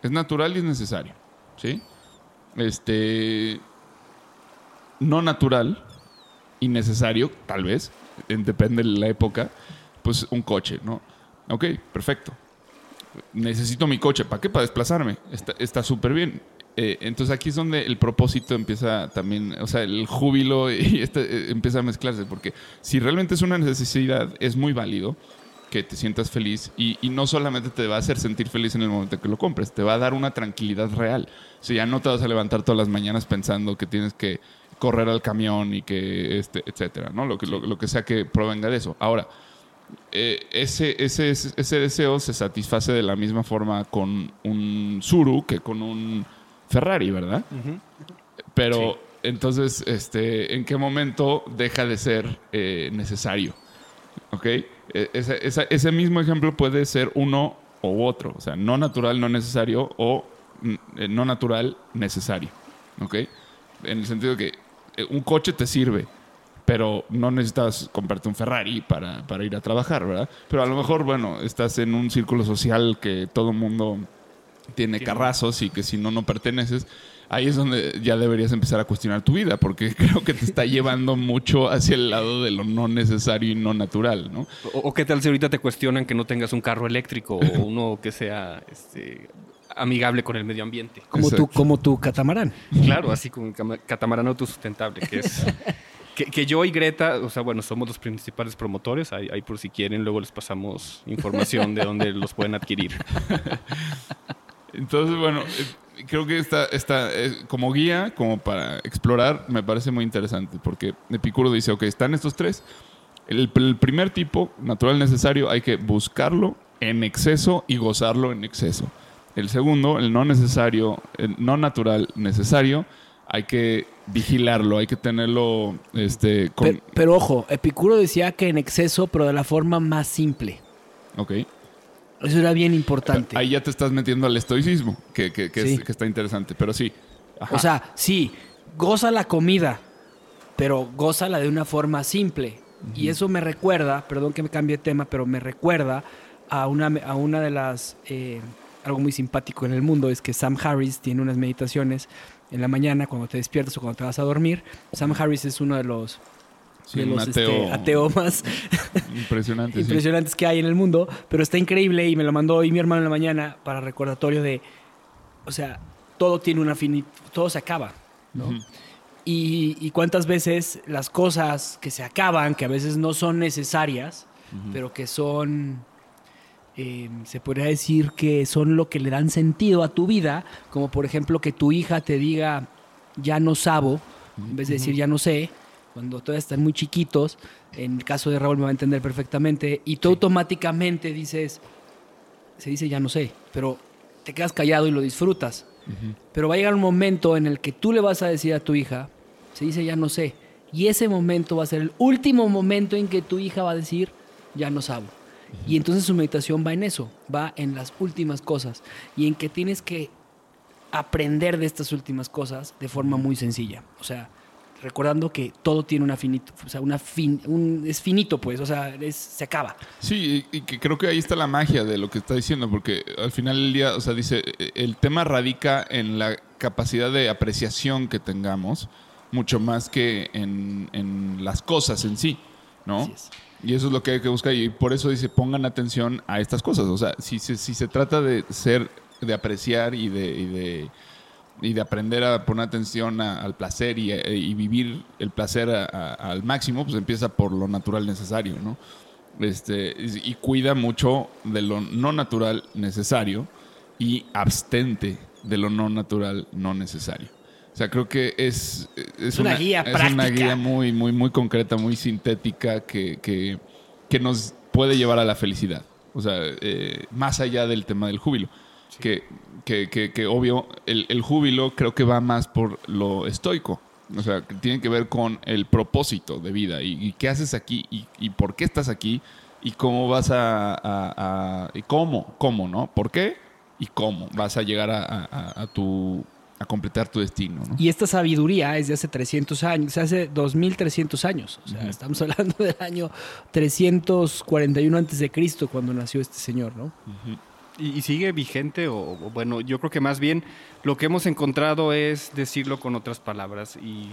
es natural y es necesario, ¿sí? Este. No natural y necesario, tal vez, en- depende de la época, pues un coche, ¿no? Ok, perfecto. Necesito mi coche, ¿para qué? Para desplazarme. Está- Está súper bien. Eh, entonces aquí es donde el propósito empieza también, o sea, el júbilo y este, eh, empieza a mezclarse, porque si realmente es una necesidad, es muy válido que te sientas feliz y, y no solamente te va a hacer sentir feliz en el momento que lo compres, te va a dar una tranquilidad real. O sea, ya no te vas a levantar todas las mañanas pensando que tienes que correr al camión y que, este, etcétera, ¿no? Lo que, lo, lo que sea que provenga de eso. Ahora, eh, ese, ese, ese deseo se satisface de la misma forma con un Zuru que con un Ferrari, ¿verdad? Pero entonces, este, ¿en qué momento deja de ser eh, necesario? ¿Ok? Ese, esa- ese mismo ejemplo puede ser uno u otro. O sea, no natural, no necesario o mm, eh, no natural, necesario. ¿Ok? En el sentido que eh, un coche te sirve, pero no necesitas comprarte un Ferrari para, para ir a trabajar, ¿verdad? Pero a lo mejor, bueno, estás en un círculo social que todo el mundo tiene carrazos y que si no, no perteneces. Ahí es donde ya deberías empezar a cuestionar tu vida, porque creo que te está llevando mucho hacia el lado de lo no necesario y no natural, ¿no? O, o qué tal si ahorita te cuestionan que no tengas un carro eléctrico o uno que sea este, amigable con el medio ambiente? Como tu, como tu catamarán. Claro, así como el cama- catamarán autosustentable, que es... Que, que yo y Greta, o sea, bueno, somos los principales promotores. Ahí, ahí por si quieren, luego les pasamos información de dónde los pueden adquirir. Entonces, bueno, eh, creo que esta, esta eh, como guía, como para explorar, me parece muy interesante, porque Epicuro dice, ok, están estos tres. El, el primer tipo, natural necesario, hay que buscarlo en exceso y gozarlo en exceso. El segundo, el no necesario, el no natural necesario, hay que vigilarlo, hay que tenerlo este, con... Pero, pero ojo, Epicuro decía que en exceso, pero de la forma más simple. ok. Eso era bien importante. Ahí ya te estás metiendo al estoicismo, que, que- que es- Sí. que está interesante, pero sí. Ajá. O sea, sí, goza la comida, pero gózala de una forma simple. Y eso me recuerda, perdón que me cambie de tema, pero me recuerda a una, a una de las... eh, algo muy simpático en el mundo es que Sam Harris tiene unas meditaciones en la mañana cuando te despiertas o cuando te vas a dormir. Sam Harris es uno de los, Sí, de los este, ateo ateos más impresionante. sí. impresionantes que hay en el mundo, pero está increíble y me lo mandó hoy mi hermano en la mañana para recordatorio de, o sea, todo tiene una finitud, todo se acaba, ¿no? Y, y cuántas veces las cosas que se acaban, que a veces no son necesarias, pero que son, eh, se podría decir que son lo que le dan sentido a tu vida, como por ejemplo que tu hija te diga, ya no sabo, en vez de decir ya no sé, cuando todavía están muy chiquitos, en el caso de Raúl me va a entender perfectamente, y tú automáticamente dices, se dice ya no sé, pero te quedas callado y lo disfrutas. Pero va a llegar un momento en el que tú le vas a decir a tu hija, se dice ya no sé, y ese momento va a ser el último momento en que tu hija va a decir ya no sabo. Y entonces su meditación va en eso, va en las últimas cosas y en que tienes que aprender de estas últimas cosas de forma muy sencilla. O sea, recordando que todo tiene una finito, o sea, una fin, un, es finito, pues, o sea, es- se acaba. Sí, y y que creo que ahí está la magia de lo que está diciendo, porque al final del día, o sea, dice, el tema radica en la capacidad de apreciación que tengamos, mucho más que en, en las cosas en sí, ¿no? Así es. Y eso es lo que hay que buscar, y por eso dice, pongan atención a estas cosas, o sea, si, se- si se trata de ser, de apreciar y de... y de y de aprender a poner atención a- al placer y, a- y vivir el placer a- al máximo, pues empieza por lo natural necesario, ¿no? Este, y cuida mucho de lo no natural necesario y abstente de lo no natural no necesario. O sea, creo que es, es, una guía es una práctica. guía muy, muy, muy concreta, muy sintética que, que, que nos puede llevar a la felicidad. O sea, eh, más allá del tema del júbilo. Que, que, que, que obvio, el, el júbilo creo que va más por lo estoico. O sea, que tiene que ver con el propósito de vida y, y qué haces aquí y, y por qué estás aquí y cómo vas a, a- a- y cómo, cómo, ¿no? ¿Por qué y cómo vas a llegar a, a- a- a tu a completar tu destino, ¿no? Y esta sabiduría es de hace 300 años, hace 2300 años. O sea, estamos hablando del año 341 antes de Cristo cuando nació este señor, ¿no? ¿Y, y sigue vigente? O, o, bueno, yo creo que más bien lo que hemos encontrado es decirlo con otras palabras. Y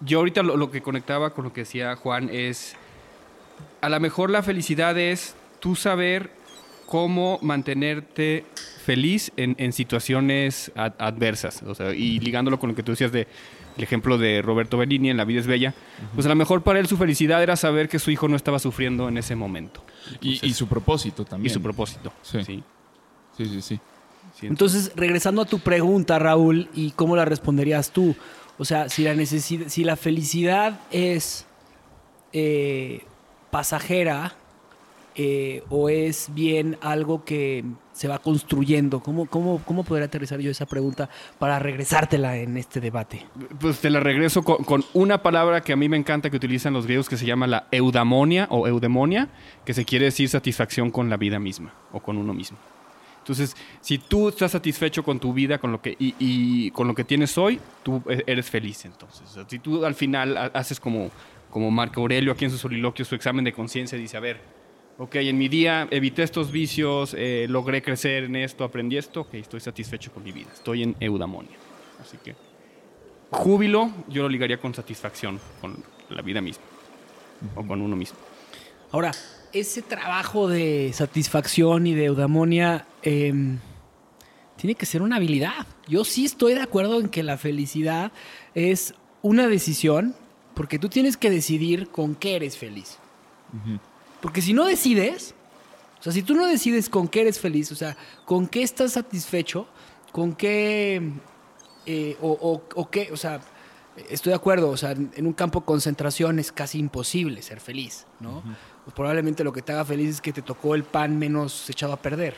yo ahorita lo, lo que conectaba con lo que decía Juan es, a lo mejor la felicidad es tú saber cómo mantenerte feliz en, en situaciones ad- adversas. O sea, y ligándolo con lo que tú decías de el ejemplo de Roberto Benigni en La vida es bella, pues a lo mejor para él su felicidad era saber que su hijo no estaba sufriendo en ese momento. Y, Entonces- y su propósito Y también. su propósito. Sí. sí. Sí, sí, sí. Entonces, regresando a tu pregunta, Raúl, ¿y cómo la responderías tú? O sea, si la, necesidad, si la felicidad es eh, pasajera eh, o es bien algo que se va construyendo, ¿cómo, cómo, ¿cómo podría aterrizar yo esa pregunta para regresártela en este debate? Pues te la regreso con, con una palabra que a mí me encanta que utilizan los griegos que se llama la eudamonia o eudemonia, que se quiere decir satisfacción con la vida misma o con uno mismo. Entonces, si tú estás satisfecho con tu vida con lo que, y, y con lo que tienes hoy, tú e- eres feliz entonces. O sea, si tú al final ha- haces como, como Marco Aurelio aquí en su soliloquio, su examen de conciencia, dice, a ver, ok, en mi día evité estos vicios, eh, logré crecer en esto, aprendí esto, ok, estoy satisfecho con mi vida, estoy en eudamonia. Así que júbilo yo lo ligaría con satisfacción, con la vida misma o con uno mismo. Ahora, ese trabajo de satisfacción y de eudamonia em, tiene que ser una habilidad. Yo sí estoy de acuerdo en que la felicidad es una decisión, porque tú tienes que decidir con qué eres feliz. Porque si no decides, o sea, si tú no decides con qué eres feliz, o sea, con qué estás satisfecho, con qué, eh, o, o- o qué, o sea, estoy de acuerdo, o sea, en en un campo de concentración es casi imposible ser feliz, ¿no? Pues probablemente lo que te haga feliz es que te tocó el pan menos echado a perder.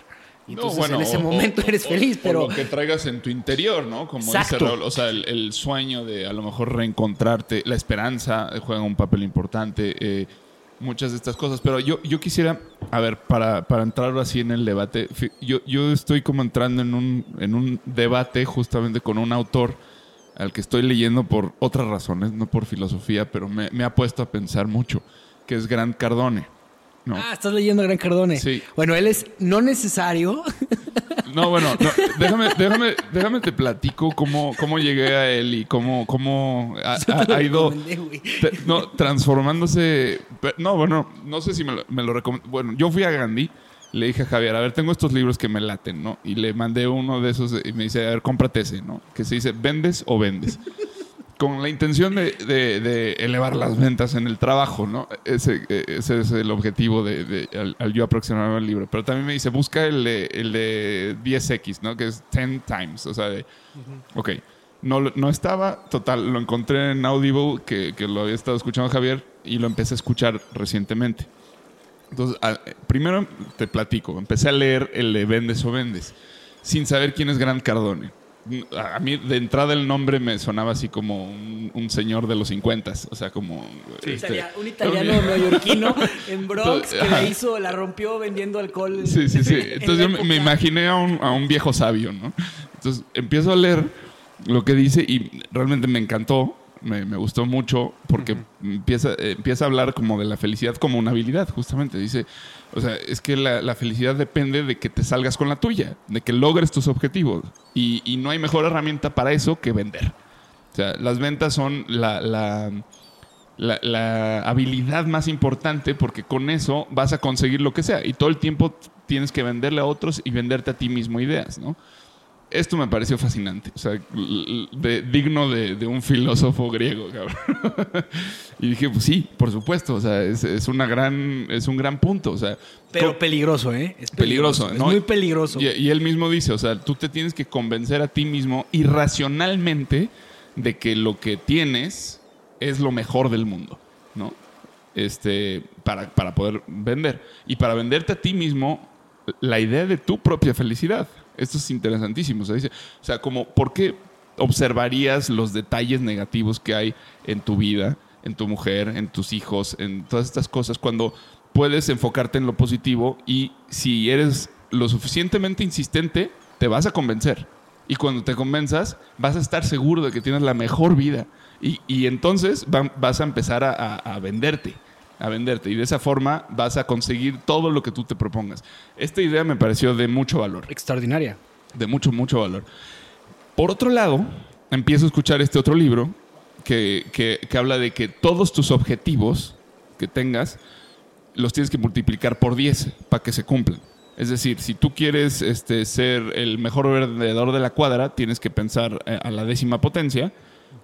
Y No, entonces bueno, en ese o- momento o- eres o- feliz, o pero... lo que traigas en tu interior, ¿no? Como Exacto. dice Raúl, o sea, el, el sueño de a lo mejor reencontrarte, la esperanza juega un papel importante, eh, muchas de estas cosas. Pero yo, yo quisiera, a ver, para, para entrar así en el debate, yo, yo estoy como entrando en un, en un debate justamente con un autor al que estoy leyendo por otras razones, no por filosofía, pero me, me ha puesto a pensar mucho, que es Grant Cardone. ¿no? Ah, estás leyendo Gran Cardone. Sí. Bueno, él es no necesario. No, bueno, no, déjame, déjame, déjame te platico cómo, cómo llegué a él y cómo, cómo ha, ha- ha ido te- no, transformándose. No, bueno, no sé si me lo, me lo Bueno, yo fui a Gandhi, le dije a Javier, a ver, tengo estos libros que me laten, ¿no? Y le mandé uno de esos y me dice, a ver, cómprate ese, ¿no? Que se dice, ¿vendes o vendes? Con la intención de, de- de elevar las ventas en el trabajo, ¿no? Ese, ese es el objetivo de, de- al, al yo aproximarme al libro. Pero también me dice, busca el de, el de 10X, ¿no? Que es 10 times, o sea, de... Ok. No, no estaba, total, lo encontré en Audible, que, que lo había estado escuchando Javier, y lo empecé a escuchar recientemente. Entonces, a- primero te platico, empecé a leer el de Vendes o Vendes, sin saber quién es Grant Cardone. A mí, de entrada, el nombre me sonaba así como un, un señor de los 50, o sea, como... este, Italia- un italiano neoyorquino en Bronx que Ajá. la hizo, la rompió vendiendo alcohol. Sí, sí, sí. en Entonces yo me- me imaginé a un, a un viejo sabio, ¿no? Entonces empiezo a leer lo que dice y realmente me encantó, me, me gustó mucho porque empieza, eh, empieza a hablar como de la felicidad como una habilidad, justamente. Dice, o sea, es que la, la felicidad depende de que te salgas con la tuya, de que logres tus objetivos. Y, y no hay mejor herramienta para eso que vender. O sea, las ventas son la, la, la- la habilidad más importante porque con eso vas a conseguir lo que sea. Y todo el tiempo tienes que venderle a otros y venderte a ti mismo ideas, ¿no? Esto me pareció fascinante, o sea, de- digno de, de un filósofo griego, cabrón. y dije, pues sí, por supuesto, o sea, es, es una gran, es un gran punto, o sea, Pero peligroso, ¿eh? Es peligroso, Es ¿no? muy peligroso. Y, y él mismo dice, o sea, tú te tienes que convencer a ti mismo irracionalmente de que lo que tienes es lo mejor del mundo, ¿no? Este, para, para poder vender. Y para venderte a ti mismo la idea de tu propia felicidad. Esto es interesantísimo. O sea, dice, o sea, como, ¿por qué observarías los detalles negativos que hay en tu vida, en tu mujer, en tus hijos, en todas estas cosas, cuando puedes enfocarte en lo positivo y si eres lo suficientemente insistente, te vas a convencer. Y cuando te convenzas, vas a estar seguro de que tienes la mejor vida. Y, y entonces va- vas a empezar a venderte, a venderte. Y de esa forma vas a conseguir todo lo que tú te propongas. Esta idea me pareció de mucho valor Extraordinaria. de mucho, mucho valor. Por otro lado, empiezo a escuchar este otro libro que, que- que habla de que todos tus objetivos que tengas los tienes que multiplicar por 10 para que se cumplan. Es decir, si tú quieres este, ser el mejor vendedor de la cuadra, tienes que pensar eh, a la décima potencia.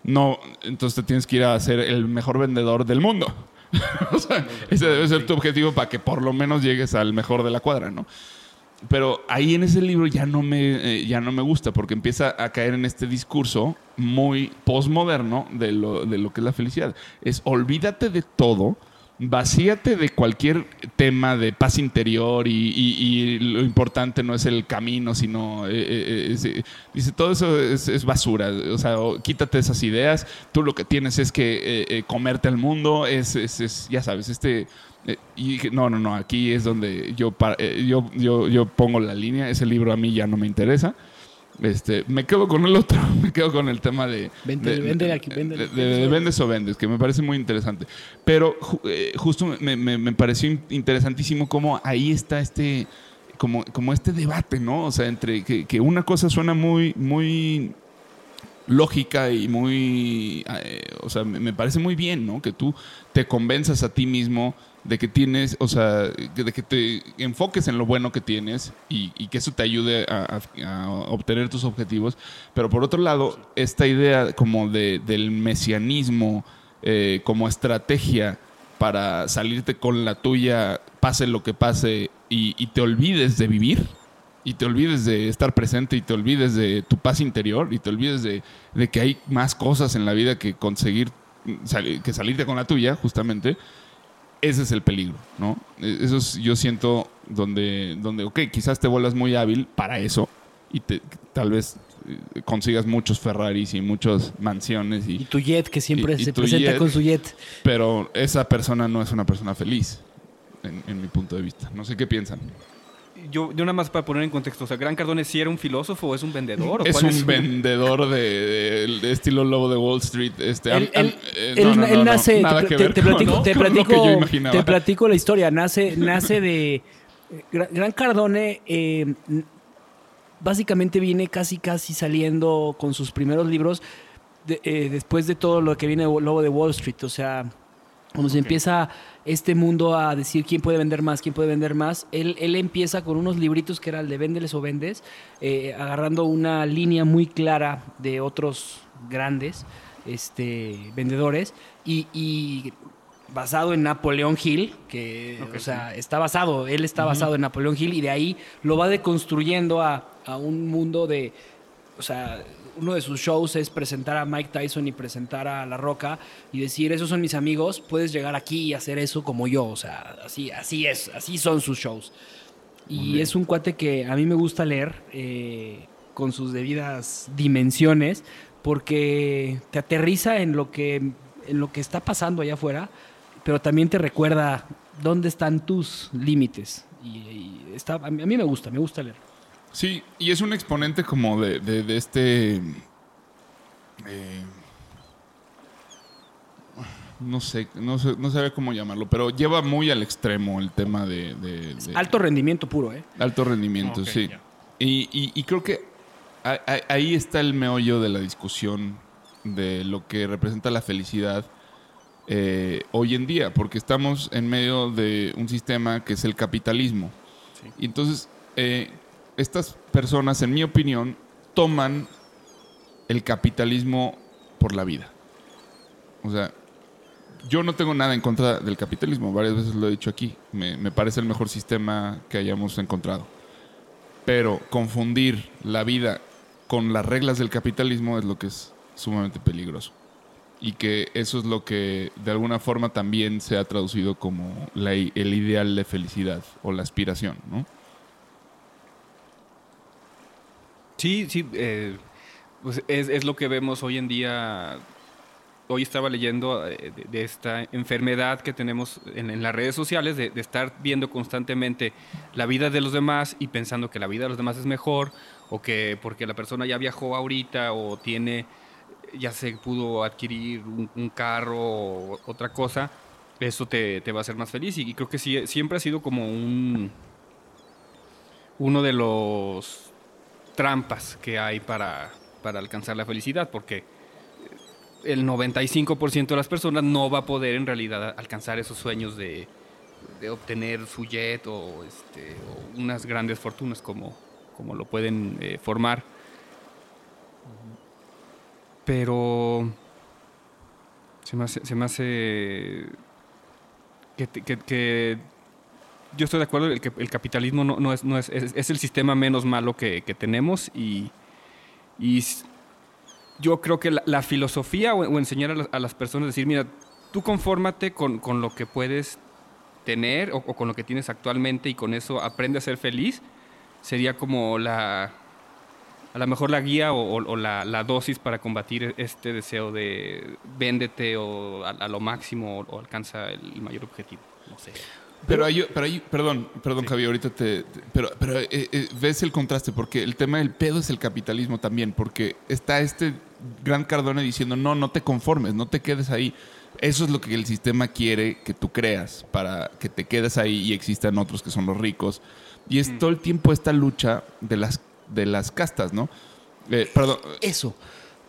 No, entonces te tienes que ir a ser el mejor vendedor del mundo. o sea, ese debe ser tu objetivo para que por lo menos llegues al mejor de la cuadra, ¿no? Pero ahí en ese libro ya no me, eh, ya no me gusta porque empieza a caer en este discurso muy postmoderno de lo, de lo que es la felicidad. Es olvídate de todo, vacíate de cualquier tema de paz interior y, lo importante no es el camino, sino... eh, eh, eh, dice, todo eso es, es basura, o sea, quítate esas ideas, tú lo que tienes es que comerte al mundo, es, es- es, ya sabes, este... y no, no, no, aquí es donde yo, yo, yo, yo pongo la línea, ese libro a mí ya no me interesa. Este, me quedo con el otro, me quedo con el tema de, Vente- de- vende aquí, vende- de- de- de vendes o vendes, que me parece muy interesante. Pero eh, justo me, me- me pareció in- interesantísimo cómo ahí está este, como, como este debate, ¿no? O sea, entre que, que una cosa suena muy, muy lógica y muy, eh, o sea, me parece muy bien, ¿no? Que tú te convenzas a ti mismo de que tienes, o sea, de que te enfoques en lo bueno que tienes y, que eso te ayude a, obtener tus objetivos. Pero por otro lado, esta idea como de, del mesianismo eh, como estrategia para salirte con la tuya, pase lo que pase, y, te olvides de vivir, y te olvides de estar presente, y te olvides de tu paz interior, y te olvides de, de que hay más cosas en la vida que conseguir, sali- que salirte con la tuya, justamente, ese es el peligro, ¿no? E- Eso es, yo siento donde, donde, ok, quizás te vuelvas muy hábil para eso, y te, tal vez eh, consigas muchos Ferraris y muchas mansiones y Y tu jet, que siempre Y- se presenta jet. con su jet. pero esa persona no es una persona feliz, en, en mi punto de vista. No sé qué piensan. Yo, yo nada más para poner en contexto, o sea, Gran Cardone sí era un filósofo o es un vendedor? ¿O Es cuál un vendedor de, de- de estilo lobo de Wall Street. Este, Él, am- él- am- él- no, no, él no, no, nace, nada te, que te- ver te con- platico, con te platico, te la historia. Nace, nace de Gran, Gran Cardone. eh, básicamente viene casi casi saliendo con sus primeros libros de- eh, después de todo lo que viene Lobo de Wall Street. O sea, cuando se empieza este mundo a decir quién puede vender más, quién puede vender más, él, él empieza con unos libritos que era el de Véndeles o Vendes, eh, agarrando una línea muy clara de otros grandes este, vendedores y, y basado en Napoleón Hill, que o sea, está basado, él está basado en Napoleón Hill y de ahí lo va deconstruyendo a, a un mundo de, o sea, uno de sus shows es presentar a Mike Tyson y presentar a La Roca y decir, esos son mis amigos, puedes llegar aquí y hacer eso como yo, o sea, así, así es, así son sus shows. Y es un cuate que a mí me gusta leer eh, con sus debidas dimensiones porque te aterriza en lo que, en lo que está pasando allá afuera, pero también te recuerda dónde están tus límites. Y, y está, a mí a mí me gusta, me gusta leer. Sí, y es un exponente como de, de- de este... eh, no sé, no sé, no sabe cómo llamarlo, pero lleva muy al extremo el tema de... de- de- Alto rendimiento puro, ¿eh? Alto rendimiento, sí. Y, y- y creo que ahí está el meollo de la discusión de lo que representa la felicidad eh, hoy en día, porque estamos en medio de un sistema que es el capitalismo. Sí. Y entonces, eh, estas personas, en mi opinión, toman el capitalismo por la vida. O sea, yo no tengo nada en contra del capitalismo, varias veces lo he dicho aquí. Me, parece el mejor sistema que hayamos encontrado. Pero confundir la vida con las reglas del capitalismo es lo que es sumamente peligroso. Y que eso es lo que de alguna forma también se ha traducido como el ideal de felicidad o la aspiración, ¿no? Sí, sí, eh, pues es, es lo que vemos hoy en día. Hoy estaba leyendo eh, de, esta enfermedad que tenemos en, en las redes sociales, de, de estar viendo constantemente la vida de los demás y pensando que la vida de los demás es mejor, o que porque la persona ya viajó ahorita o tiene, ya se pudo adquirir un, carro o otra cosa, eso te, te va a hacer más feliz. Y, y creo que sí, siempre ha sido como un uno de los trampas que hay para, para alcanzar la felicidad, porque el 95% de las personas no va a poder en realidad alcanzar esos sueños de, de obtener su jet o, este, unas grandes fortunas como, como lo pueden eh, formar. Pero se me hace, que yo estoy de acuerdo el el capitalismo no, no es, no es, es, el sistema menos malo que, que tenemos y, y yo creo que la, filosofía o, enseñar a las, a personas decir, mira, tú confórmate con, con lo que puedes tener o, con lo que tienes actualmente y con eso aprende a ser feliz, sería como la, a lo mejor la guía o, la, la dosis para combatir este deseo de véndete o a, a lo máximo o alcanza el mayor objetivo. No sé. Pero hay, pero hay, perdón, perdón, Javi, ahorita te, te- pero, pero eh, eh, ves el contraste, porque el tema del pedo es el capitalismo también, porque está este gran Cardone diciendo, no, no te conformes, no te quedes ahí. Eso es lo que el sistema quiere que tú creas, para que te quedes ahí y existan otros que son los ricos. Y es todo el tiempo esta lucha de las, de las castas, ¿no? Eh, perdón, Eso,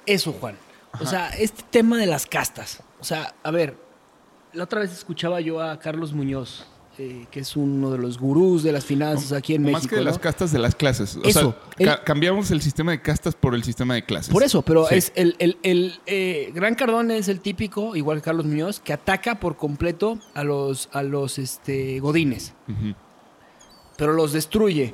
eso, Juan. O sea, este tema de las castas. O sea, a ver, la otra vez escuchaba yo a Carlos Muñoz, eh, que es uno de los gurús de las finanzas aquí en más México. que de ¿no? las castas, de las clases. O Eso, sea, ca- el- cambiamos el sistema de castas por el sistema de clases. Por eso, pero Sí. es el, el- el, eh, Gran Cardone es el típico, igual que Carlos Muñoz, que ataca por completo a los, a los este, godines, pero los destruye.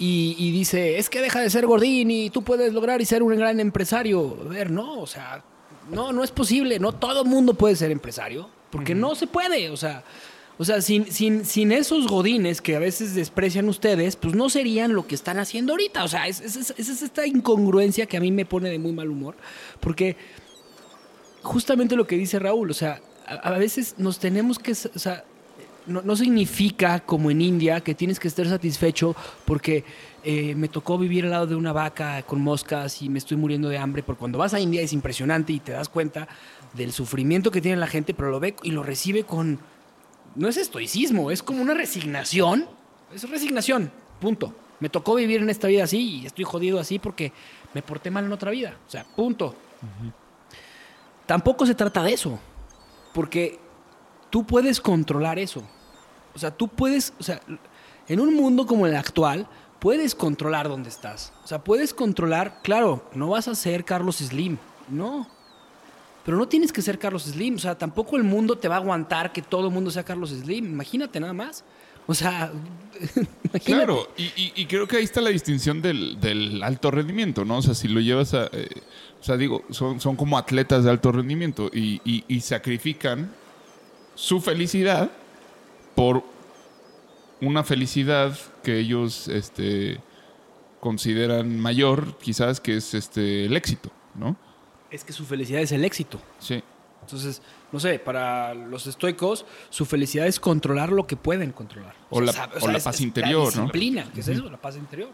Y, y dice, es que deja de ser godín y tú puedes lograr y ser un gran empresario. A ver, no, o sea, no, no es posible. No todo mundo puede ser empresario, porque no se puede. O sea, o sea sin, sin, sin esos godines que a veces desprecian ustedes, pues no serían lo que están haciendo ahorita. O sea, es, es- es- es esta incongruencia que a mí me pone de muy mal humor, porque justamente lo que dice Raúl, o sea, a, veces nos tenemos que, o sea, no, no significa como en India que tienes que estar satisfecho porque eh, me tocó vivir al lado de una vaca con moscas y me estoy muriendo de hambre, porque cuando vas a India es impresionante y te das cuenta del sufrimiento que tiene la gente, pero lo ve y lo recibe con, no es estoicismo, es como una resignación, es resignación, punto. Me tocó vivir en esta vida así y estoy jodido así porque me porté mal en otra vida, o sea, punto. Tampoco se trata de eso, porque tú puedes controlar eso. O sea, tú puedes, o sea, en un mundo como el actual, puedes controlar dónde estás. O sea, puedes controlar, claro, no vas a ser Carlos Slim, no. Pero no tienes que ser Carlos Slim. O sea, tampoco el mundo te va a aguantar que todo el mundo sea Carlos Slim. Imagínate nada más. O sea, imagínate. Claro, y, creo que ahí está la distinción del, alto rendimiento, ¿no? O sea, si lo llevas a... eh, o sea, digo, son, como atletas de alto rendimiento y, y- y sacrifican su felicidad por una felicidad que ellos este, consideran mayor, quizás, que es este, el éxito, ¿no? Es que su felicidad es el éxito. Sí. Entonces, no sé, para los estoicos, su felicidad es controlar lo que pueden controlar. O la- o la es- paz es interior, ¿no? La disciplina, ¿qué es eso? La paz interior.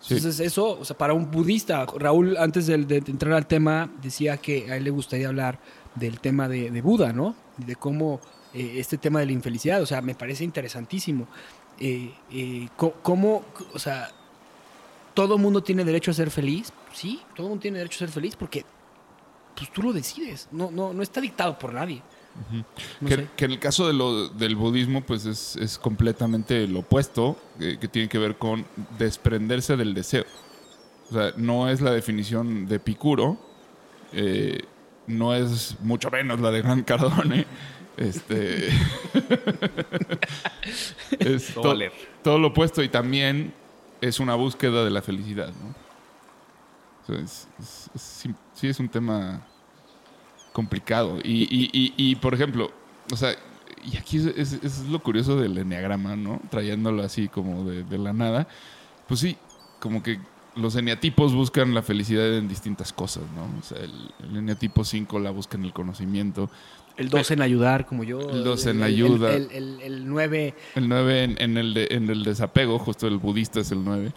Sí. Entonces eso, o sea, para un budista, Raúl antes de, de entrar al tema decía que a él le gustaría hablar del tema de, de Buda, ¿no? De cómo eh, este tema de la infelicidad, o sea, me parece interesantísimo. Eh, eh, ¿Cómo, o sea, todo mundo tiene derecho a ser feliz? Sí, todo mundo tiene derecho a ser feliz porque pues tú lo decides, no, no, no está dictado por nadie. No que, en el caso de lo- del budismo, pues es, es completamente lo opuesto, que, que tiene que ver con desprenderse del deseo. O sea, no es la definición de Picuro, eh, no es mucho menos la de Gran Cardone. Este. es to- todo lo opuesto y también es una búsqueda de la felicidad, ¿no? O sea, es- es- es- sí, sí es un tema complicado. Y, y- y- y, por ejemplo, o sea, y aquí es, lo curioso del enneagrama, ¿no? Trayéndolo así como de, de la nada. Pues sí, como que los eneatipos buscan la felicidad en distintas cosas, ¿no? O sea, el, el eneatipo 5 la busca en el conocimiento. El 2 en ayudar, como yo. El dos en el- ayuda. El, el, el 9 El 9 en, en el, de- en el desapego, justo el budista es el 9.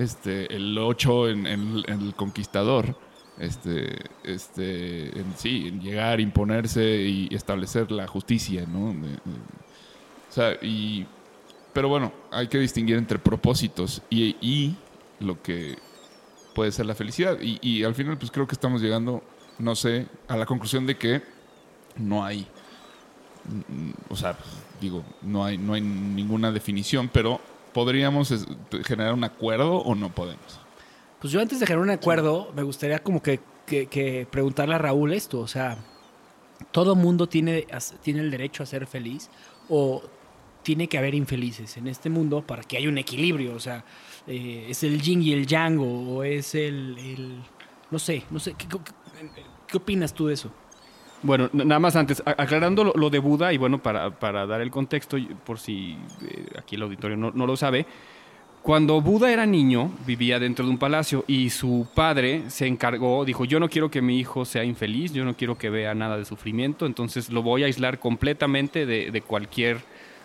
Este, el 8 en, el conquistador. Este, este, en, sí, en llegar, imponerse y establecer la justicia, ¿no? O sea, y, pero bueno, hay que distinguir entre propósitos y, lo que puede ser la felicidad. Y, y al final, pues creo que estamos llegando, no sé, a la conclusión de que no hay o sea, digo, no hay, no hay ninguna definición, pero ¿podríamos generar un acuerdo o no podemos? Pues yo antes de generar un acuerdo, me gustaría como que, que- que preguntarle a Raúl esto, o sea, ¿todo mundo tiene, tiene el derecho a ser feliz o tiene que haber infelices en este mundo para que haya un equilibrio? O sea, eh, ¿es el yin y el yang o, o es el, el- no sé, no sé, ¿qué, qué- qué opinas tú de eso? Bueno, nada más antes, aclarando lo, de Buda, y bueno, para, para dar el contexto, por si eh, aquí el auditorio no, no lo sabe, cuando Buda era niño, vivía dentro de un palacio y su padre se encargó, dijo, yo no quiero que mi hijo sea infeliz, yo no quiero que vea nada de sufrimiento, entonces lo voy a aislar completamente de, de cualquier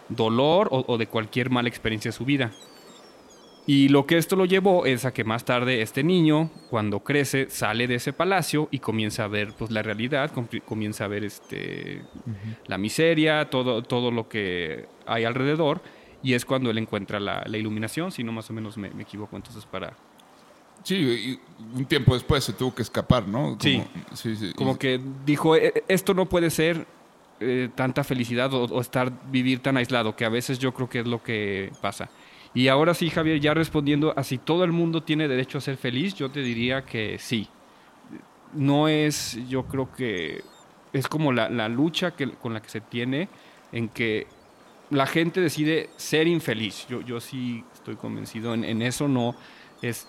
dolor o, o de cualquier mala experiencia de su vida. Y lo que esto lo llevó es a que más tarde este niño, cuando crece, sale de ese palacio y comienza a ver pues, la realidad, com- comienza a ver este, la miseria, todo, todo lo que hay alrededor. Y es cuando él encuentra la, la iluminación, si no más o menos me, me equivoco. Entonces, para. Sí, y un tiempo después se tuvo que escapar, ¿no? Como, Sí. sí, sí. Como que dijo: "E- esto no puede ser eh, tanta felicidad o, o estar, vivir tan aislado, que a veces yo creo que es lo que pasa. Y ahora sí, Javier, ya respondiendo a si todo el mundo tiene derecho a ser feliz, yo te diría que sí. No es, yo creo que es como la, la lucha que, con la que se tiene en que la gente decide ser infeliz. Yo, yo sí estoy convencido en, eso, no es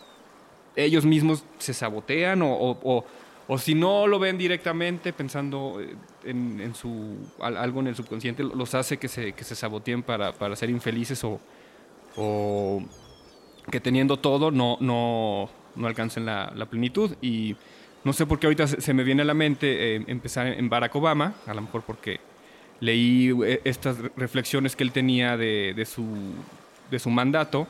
ellos mismos se sabotean o, o- o- si no lo ven directamente pensando eh, en, en su al- algo en el subconsciente los hace que se, que se saboteen para, para ser infelices o, o que teniendo todo no, no, no alcancen la, plenitud y no sé por qué ahorita se, me viene a la mente eh, empezar en Barack Obama, a lo mejor porque leí eh, estas reflexiones que él tenía de, su, de su mandato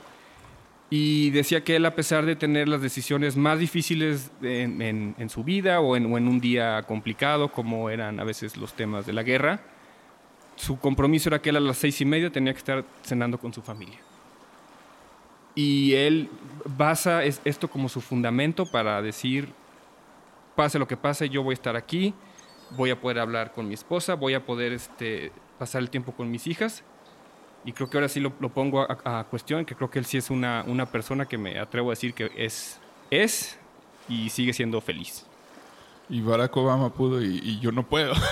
y decía que él, a pesar de tener las decisiones más difíciles en su vida o en, o en un día complicado, como eran a veces los temas de la guerra, su compromiso era que él a las seis y media tenía que estar cenando con su familia. Y él basa es- esto como su fundamento para decir, pase lo que pase, yo voy a estar aquí, voy a poder hablar con mi esposa, voy a poder este, pasar el tiempo con mis hijas. Y creo que ahora sí lo, lo pongo a, a cuestión, que creo que él sí es una, una persona que me atrevo a decir que es, es y sigue siendo feliz. Y Barack Obama pudo y, y yo no puedo.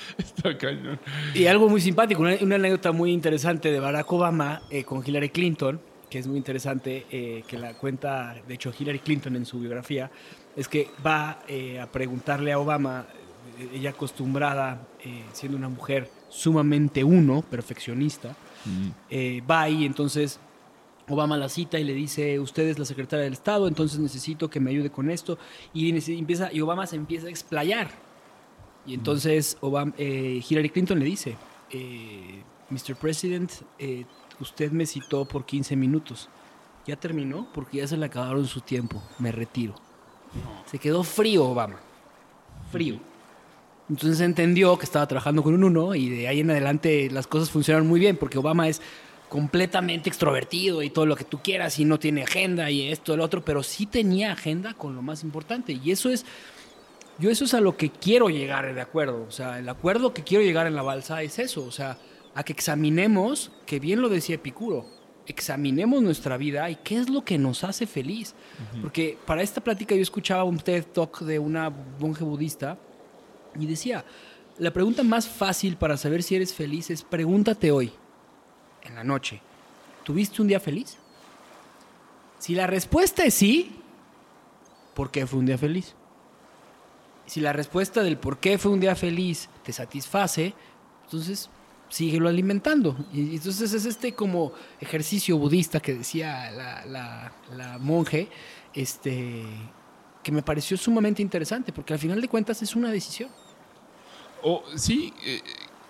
Está cañón. Y algo muy simpático, una, una anécdota muy interesante de Barack Obama eh, con Hillary Clinton, que es muy interesante, eh, que la cuenta, de hecho, Hillary Clinton en su biografía, es que va eh, a preguntarle a Obama, ella acostumbrada, siendo una mujer sumamente uno, perfeccionista, eh, va y entonces Obama la cita y le dice, usted es la secretaria del Estado, entonces necesito que me ayude con esto. Y, empieza, y Obama se empieza a explayar. Y entonces Obama, eh, Hillary Clinton le dice, eh, Mr. President, eh, usted me citó por 15 minutos. Ya terminó porque ya se le acabaron su tiempo. Me retiro. Se quedó frío Obama. Frío. Entonces entendió que estaba trabajando con un uno y de ahí en adelante las cosas funcionaron muy bien porque Obama es completamente extrovertido y todo lo que tú quieras y no tiene agenda y esto, el otro, pero sí tenía agenda con lo más importante y eso es, yo eso es a lo que quiero llegar de acuerdo, o sea, el acuerdo que quiero llegar en la balsa es eso, o sea, a que examinemos, que bien lo decía Epicuro, examinemos nuestra vida y qué es lo que nos hace feliz. Porque para esta plática yo escuchaba un TED Talk de una monje budista y decía, la pregunta más fácil para saber si eres feliz es pregúntate hoy, en la noche, ¿tuviste un día feliz? Si la respuesta es sí, ¿por qué fue un día feliz? Si la respuesta del por qué fue un día feliz te satisface, entonces síguelo alimentando. Y entonces es este como ejercicio budista que decía la, la- la monje, este, que me pareció sumamente interesante, porque al final de cuentas es una decisión. O sí, eh,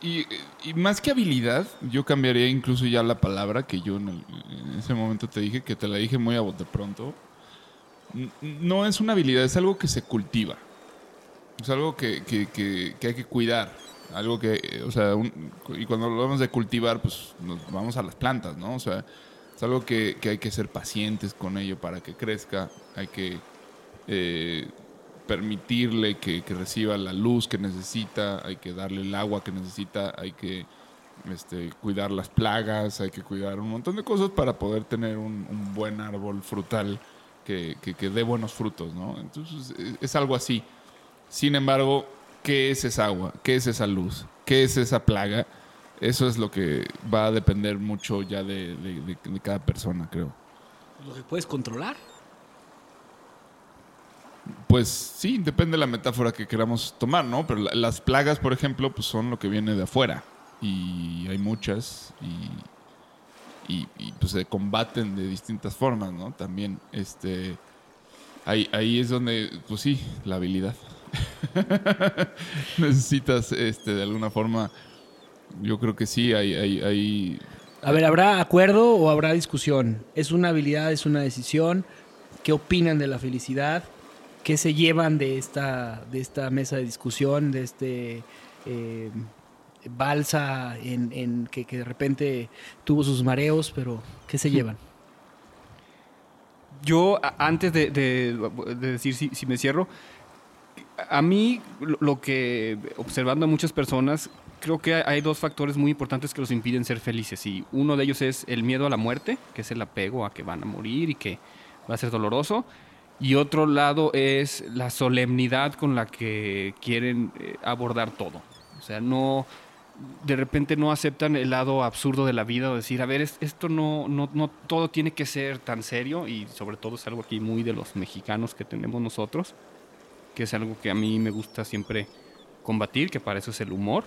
y, y más que habilidad, yo cambiaría incluso ya la palabra que yo en, el- en ese momento te dije, que te la dije muy a bote pronto. No es una habilidad, es algo que se cultiva. Es algo que, que- que- hay que cuidar. Algo que, o sea, un- y cuando hablamos de cultivar, pues nos vamos a las plantas, ¿no? O sea, es algo que, hay que ser pacientes con ello para que crezca. Hay que eh, permitirle que, reciba la luz que necesita, hay que darle el agua que necesita, hay que este, cuidar las plagas, hay que cuidar un montón de cosas para poder tener un, un buen árbol frutal que, que- que dé buenos frutos, ¿no? Entonces es, es algo así. Sin embargo, ¿qué es esa agua? ¿Qué es esa luz? ¿Qué es esa plaga? Eso es lo que va a depender mucho ya de, de- de- de cada persona, creo. Lo que puedes controlar. Pues sí, depende de la metáfora que queramos tomar, ¿no? Pero la- las plagas, por ejemplo, pues son lo que viene de afuera. Y hay muchas y, y, y, pues se combaten de distintas formas, ¿no? También, este... Ahí, ahí es donde, pues sí, la habilidad. Necesitas, este, de alguna forma, yo creo que sí, hay, hay, hay A ver, ¿habrá acuerdo o habrá discusión? ¿Es una habilidad, es una decisión? ¿Qué opinan de la felicidad? ¿Qué se llevan de esta, de esta mesa de discusión, de este eh, balsa en, en que, que de repente tuvo sus mareos, pero ¿qué se llevan? Yo, antes de, de- de decir si, si me cierro, a mí lo, que, observando a muchas personas, creo que hay, dos factores muy importantes que los impiden ser felices. Y uno de ellos es el miedo a la muerte, que es el apego a que van a morir y que va a ser doloroso. Y otro lado es la solemnidad con la que quieren eh, abordar todo. O sea, no, de repente no aceptan el lado absurdo de la vida o decir, a ver, es- esto no, no, no todo tiene que ser tan serio y sobre todo es algo aquí muy de los mexicanos que tenemos nosotros, que es algo que a mí me gusta siempre combatir, que para eso es el humor.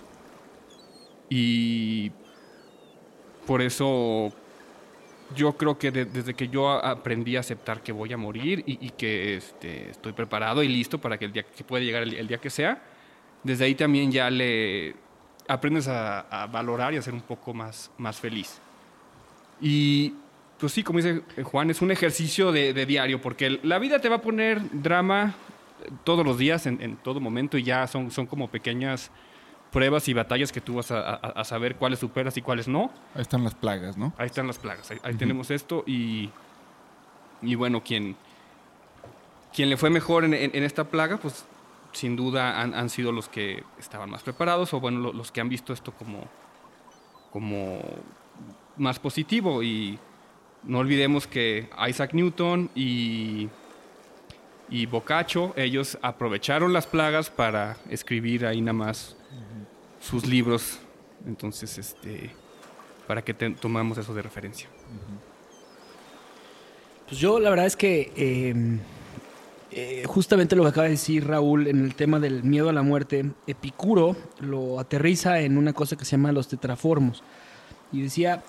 Y por eso yo creo que de- desde que yo aprendí a aceptar que voy a morir y, que este, estoy preparado y listo para que el día que puede llegar el, el día que sea, desde ahí también ya le aprendes a, valorar y a ser un poco más, más feliz. Y pues sí, como dice Juan, es un ejercicio de, diario, porque la vida te va a poner drama todos los días, en, en todo momento, y ya son, son como pequeñas pruebas y batallas que tú vas a, a- a saber cuáles superas y cuáles no. Ahí están las plagas, ¿no? Ahí están las plagas, ahí, ahí tenemos esto y, y bueno, quien, quien le fue mejor en, en- en esta plaga, pues sin duda han, han sido los que estaban más preparados o bueno, lo- los que han visto esto como, como más positivo y no olvidemos que Isaac Newton y, y Boccaccio, ellos aprovecharon las plagas para escribir ahí nada más sus libros, entonces este para que tomamos eso de referencia. Pues yo la verdad es que eh, eh, justamente lo que acaba de decir Raúl en el tema del miedo a la muerte, Epicuro lo aterriza en una cosa que se llama los tetraformos. Y decía,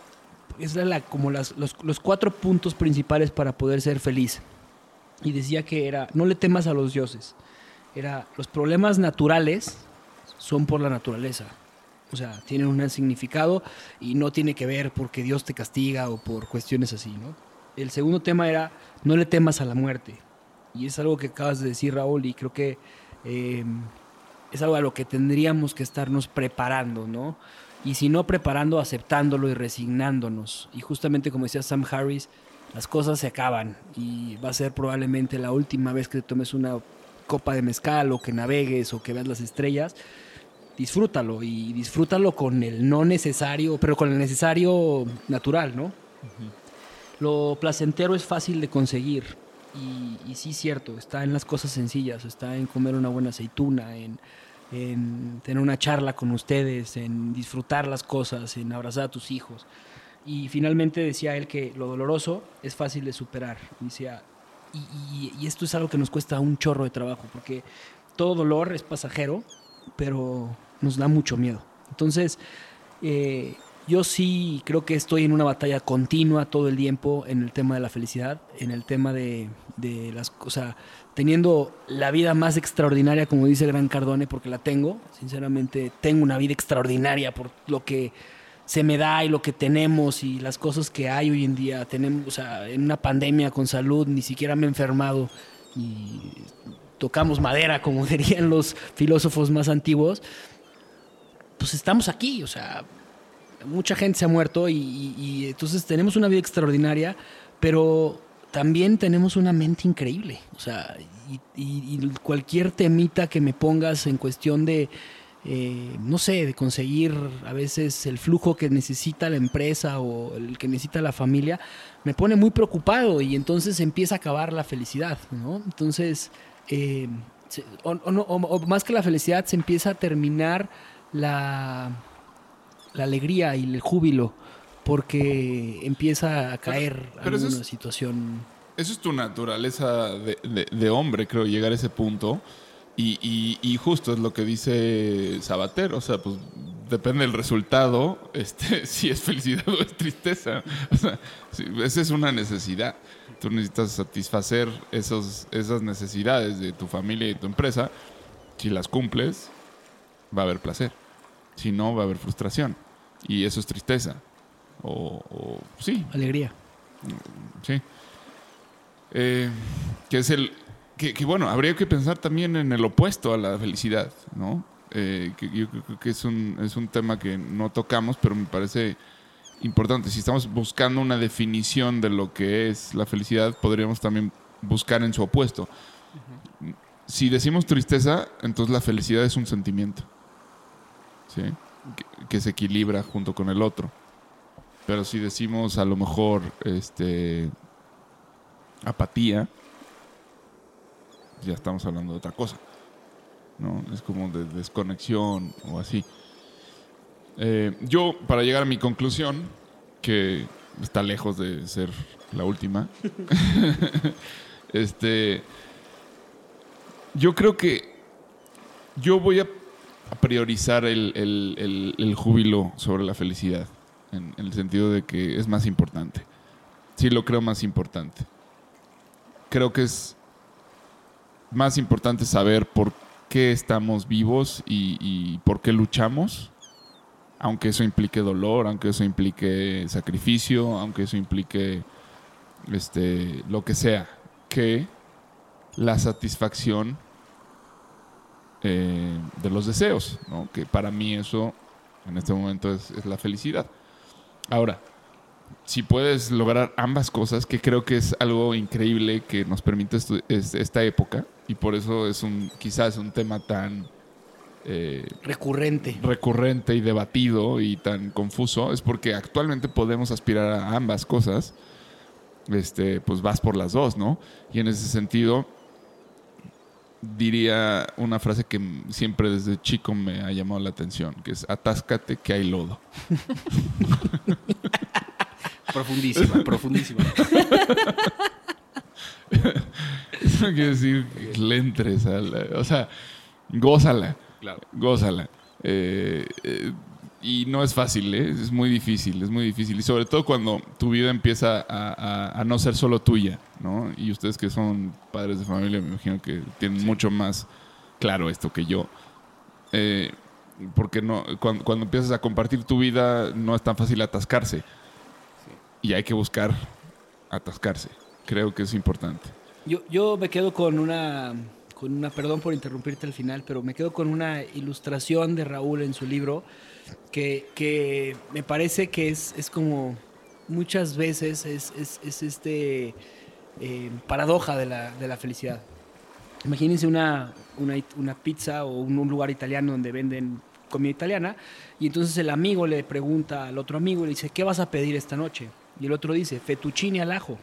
es la, como las- los, los cuatro puntos principales para poder ser feliz. Y decía que era, no le temas a los dioses. Era, los problemas naturales son por la naturaleza. O sea, tienen un significado y no tiene que ver porque Dios te castiga o por cuestiones así, ¿no? El segundo tema era, no le temas a la muerte. Y es algo que acabas de decir, Raúl, y creo que eh, es algo a lo que tendríamos que estarnos preparando, ¿no? Y si no preparando, aceptándolo y resignándonos. Y justamente como decía Sam Harris, las cosas se acaban y va a ser probablemente la última vez que te tomes una copa de mezcal o que navegues o que veas las estrellas. Disfrútalo y disfrútalo con el no necesario, pero con el necesario natural, ¿no? Lo placentero es fácil de conseguir y, y sí, cierto, está en las cosas sencillas, está en comer una buena aceituna, en, en tener una charla con ustedes, en disfrutar las cosas, en abrazar a tus hijos. Y finalmente decía él que lo doloroso es fácil de superar. Y decía, y, esto es algo que nos cuesta un chorro de trabajo, porque todo dolor es pasajero, pero nos da mucho miedo. Entonces, eh, yo sí creo que estoy en una batalla continua todo el tiempo en el tema de la felicidad, en el tema de, de las cosas, teniendo la vida más extraordinaria, como dice Gran Cardone, porque la tengo, sinceramente tengo una vida extraordinaria por lo que se me da y lo que tenemos y las cosas que hay hoy en día. Tenemos, o sea, en una pandemia con salud, ni siquiera me he enfermado y tocamos madera, como dirían los filósofos más antiguos. Pues estamos aquí, o sea, mucha gente se ha muerto y, y- entonces tenemos una vida extraordinaria, pero también tenemos una mente increíble. O sea, y cualquier temita que me pongas en cuestión de, eh, no sé, de conseguir a veces el flujo que necesita la empresa o el que necesita la familia, me pone muy preocupado y entonces empieza a acabar la felicidad, ¿no? Entonces, eh, o, o no- o- o más que la felicidad, se empieza a terminar la, la alegría y el júbilo porque empieza a caer pero eso alguna es- situación. Eso es tu naturaleza de, de- de hombre, creo, llegar a ese punto. Y, y- y justo es lo que dice Sabater. O sea, pues depende del resultado, este, si es felicidad o es tristeza. O sea, esa es una necesidad. Tú necesitas satisfacer esos, esas necesidades de tu familia y tu empresa. Si las cumples, va a haber placer. Si no, va a haber frustración. Y eso es tristeza. O, o sí, Alegría. Sí. Eh, que es el. Que, que, bueno, habría que pensar también en el opuesto a la felicidad, ¿no? Eh, que yo creo que es un, es un tema que no tocamos, pero me parece importante. Si estamos buscando una definición de lo que es la felicidad, podríamos también buscar en su opuesto. Si decimos tristeza, entonces la felicidad es un sentimiento, ¿sí? Que, que se equilibra junto con el otro. Pero si decimos a lo mejor este apatía, ya estamos hablando de otra cosa. ¿no? Es como de desconexión o así. Eh, yo, para llegar a mi conclusión, que está lejos de ser la última, este, yo creo que yo voy a priorizar el, el- el- el júbilo sobre la felicidad, en, en el sentido de que es más importante. Sí lo creo más importante. Creo que es más importante saber por qué estamos vivos y, por qué luchamos, aunque eso implique dolor, aunque eso implique sacrificio, aunque eso implique este, lo que sea, que la satisfacción eh, de los deseos, ¿no? que para mí eso en este momento es, es la felicidad. Ahora, si puedes lograr ambas cosas, que creo que es algo increíble que nos permite esta época, y por eso es un, quizás un tema tan eh, Recurrente. recurrente y debatido y tan confuso, es porque actualmente podemos aspirar a ambas cosas, este, pues vas por las dos, ¿no? Y en ese sentido, diría una frase que siempre desde chico me ha llamado la atención, que es atáscate que hay lodo. Profundísima, profundísima. Eso quiere decir que le entres a la- o sea, gózala, Claro. gózala. Eh, eh, y no es fácil, ¿eh? es muy difícil, es muy difícil. Y sobre todo cuando tu vida empieza a, a- a no ser solo tuya, ¿no? Y ustedes que son padres de familia, me imagino que tienen mucho más claro esto que yo. Eh, porque no, cuando, cuando empiezas a compartir tu vida no es tan fácil atascarse. Y hay que buscar atascarse. Creo que es importante. Yo, yo me quedo con una, con una, perdón por interrumpirte al final, pero me quedo con una ilustración de Raúl en su libro que, que me parece que es, es como muchas veces es, es, es este eh, paradoja de la, de la felicidad. Imagínense una, una, una pizza o un, un lugar italiano donde venden comida italiana y entonces el amigo le pregunta al otro amigo y le dice, ¿qué vas a pedir esta noche? Y el otro dice, fettuccine al ajo.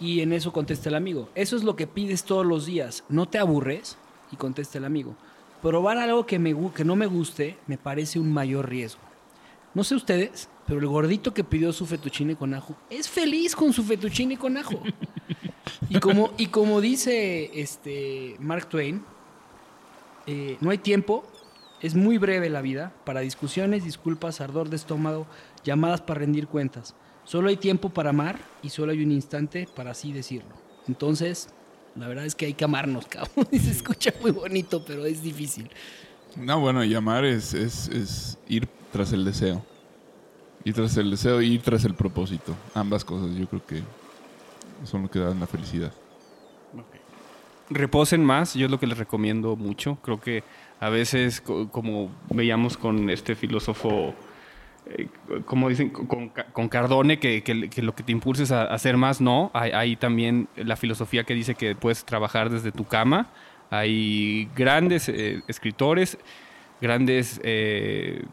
Y en eso contesta el amigo, eso es lo que pides todos los días, ¿no te aburres? Y contesta el amigo, probar algo que, me, que no me guste me parece un mayor riesgo. No sé ustedes, pero el gordito que pidió su fettuccine con ajo es feliz con su fettuccine con ajo. Y como, y como dice este Mark Twain, eh, no hay tiempo, es muy breve la vida para discusiones, disculpas, ardor de estómago, llamadas para rendir cuentas. Solo hay tiempo para amar y solo hay un instante para así decirlo. Entonces, la verdad es que hay que amarnos, cabrón. Y se escucha muy bonito, pero es difícil. No, bueno, llamar es, es, es ir tras el deseo. Ir tras el deseo y ir tras el propósito. Ambas cosas yo creo que son lo que dan la felicidad. Reposen más, yo es lo que les recomiendo mucho. Creo que a veces, co- como veíamos con este filósofo, eh, como dicen, con, Cardone, que, que- lo que te impulsa es a hacer más, no. Hay, también la filosofía que dice que puedes trabajar desde tu cama. Hay grandes eh, escritores, grandes eh,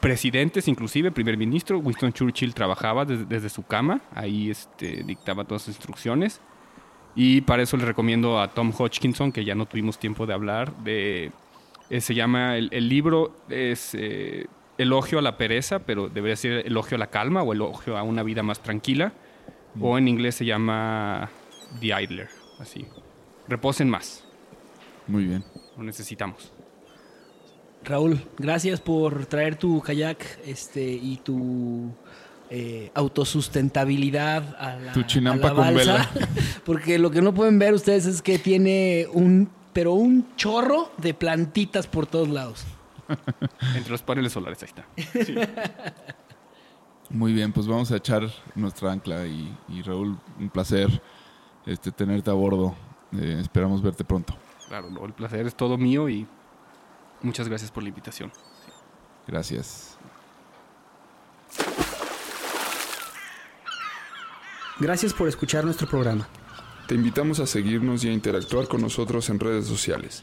presidentes, inclusive, primer ministro. Winston Churchill trabajaba desde, desde su cama, ahí este, dictaba todas sus instrucciones. Y para eso le recomiendo a Tom Hodgkinson, que ya no tuvimos tiempo de hablar, de, se llama, el, el libro es Elogio a la pereza, pero debería ser Elogio a la calma o Elogio a una vida más tranquila. O en inglés se llama The Idler, así. Reposen más, Muy bien. lo necesitamos. Raúl, gracias por traer tu kayak este, y tu eh, autosustentabilidad a la, Tu chinampa a la con balsa. Porque lo que no pueden ver ustedes es que tiene un, pero un chorro de plantitas por todos lados. Entre los paneles solares, ahí está. Muy bien, pues vamos a echar nuestra ancla y, y Raúl, un placer este, tenerte a bordo. Eh, esperamos verte pronto. Claro, no, el placer es todo mío y muchas gracias por la invitación. Gracias. Gracias por escuchar nuestro programa. Te invitamos a seguirnos y a interactuar con nosotros en redes sociales.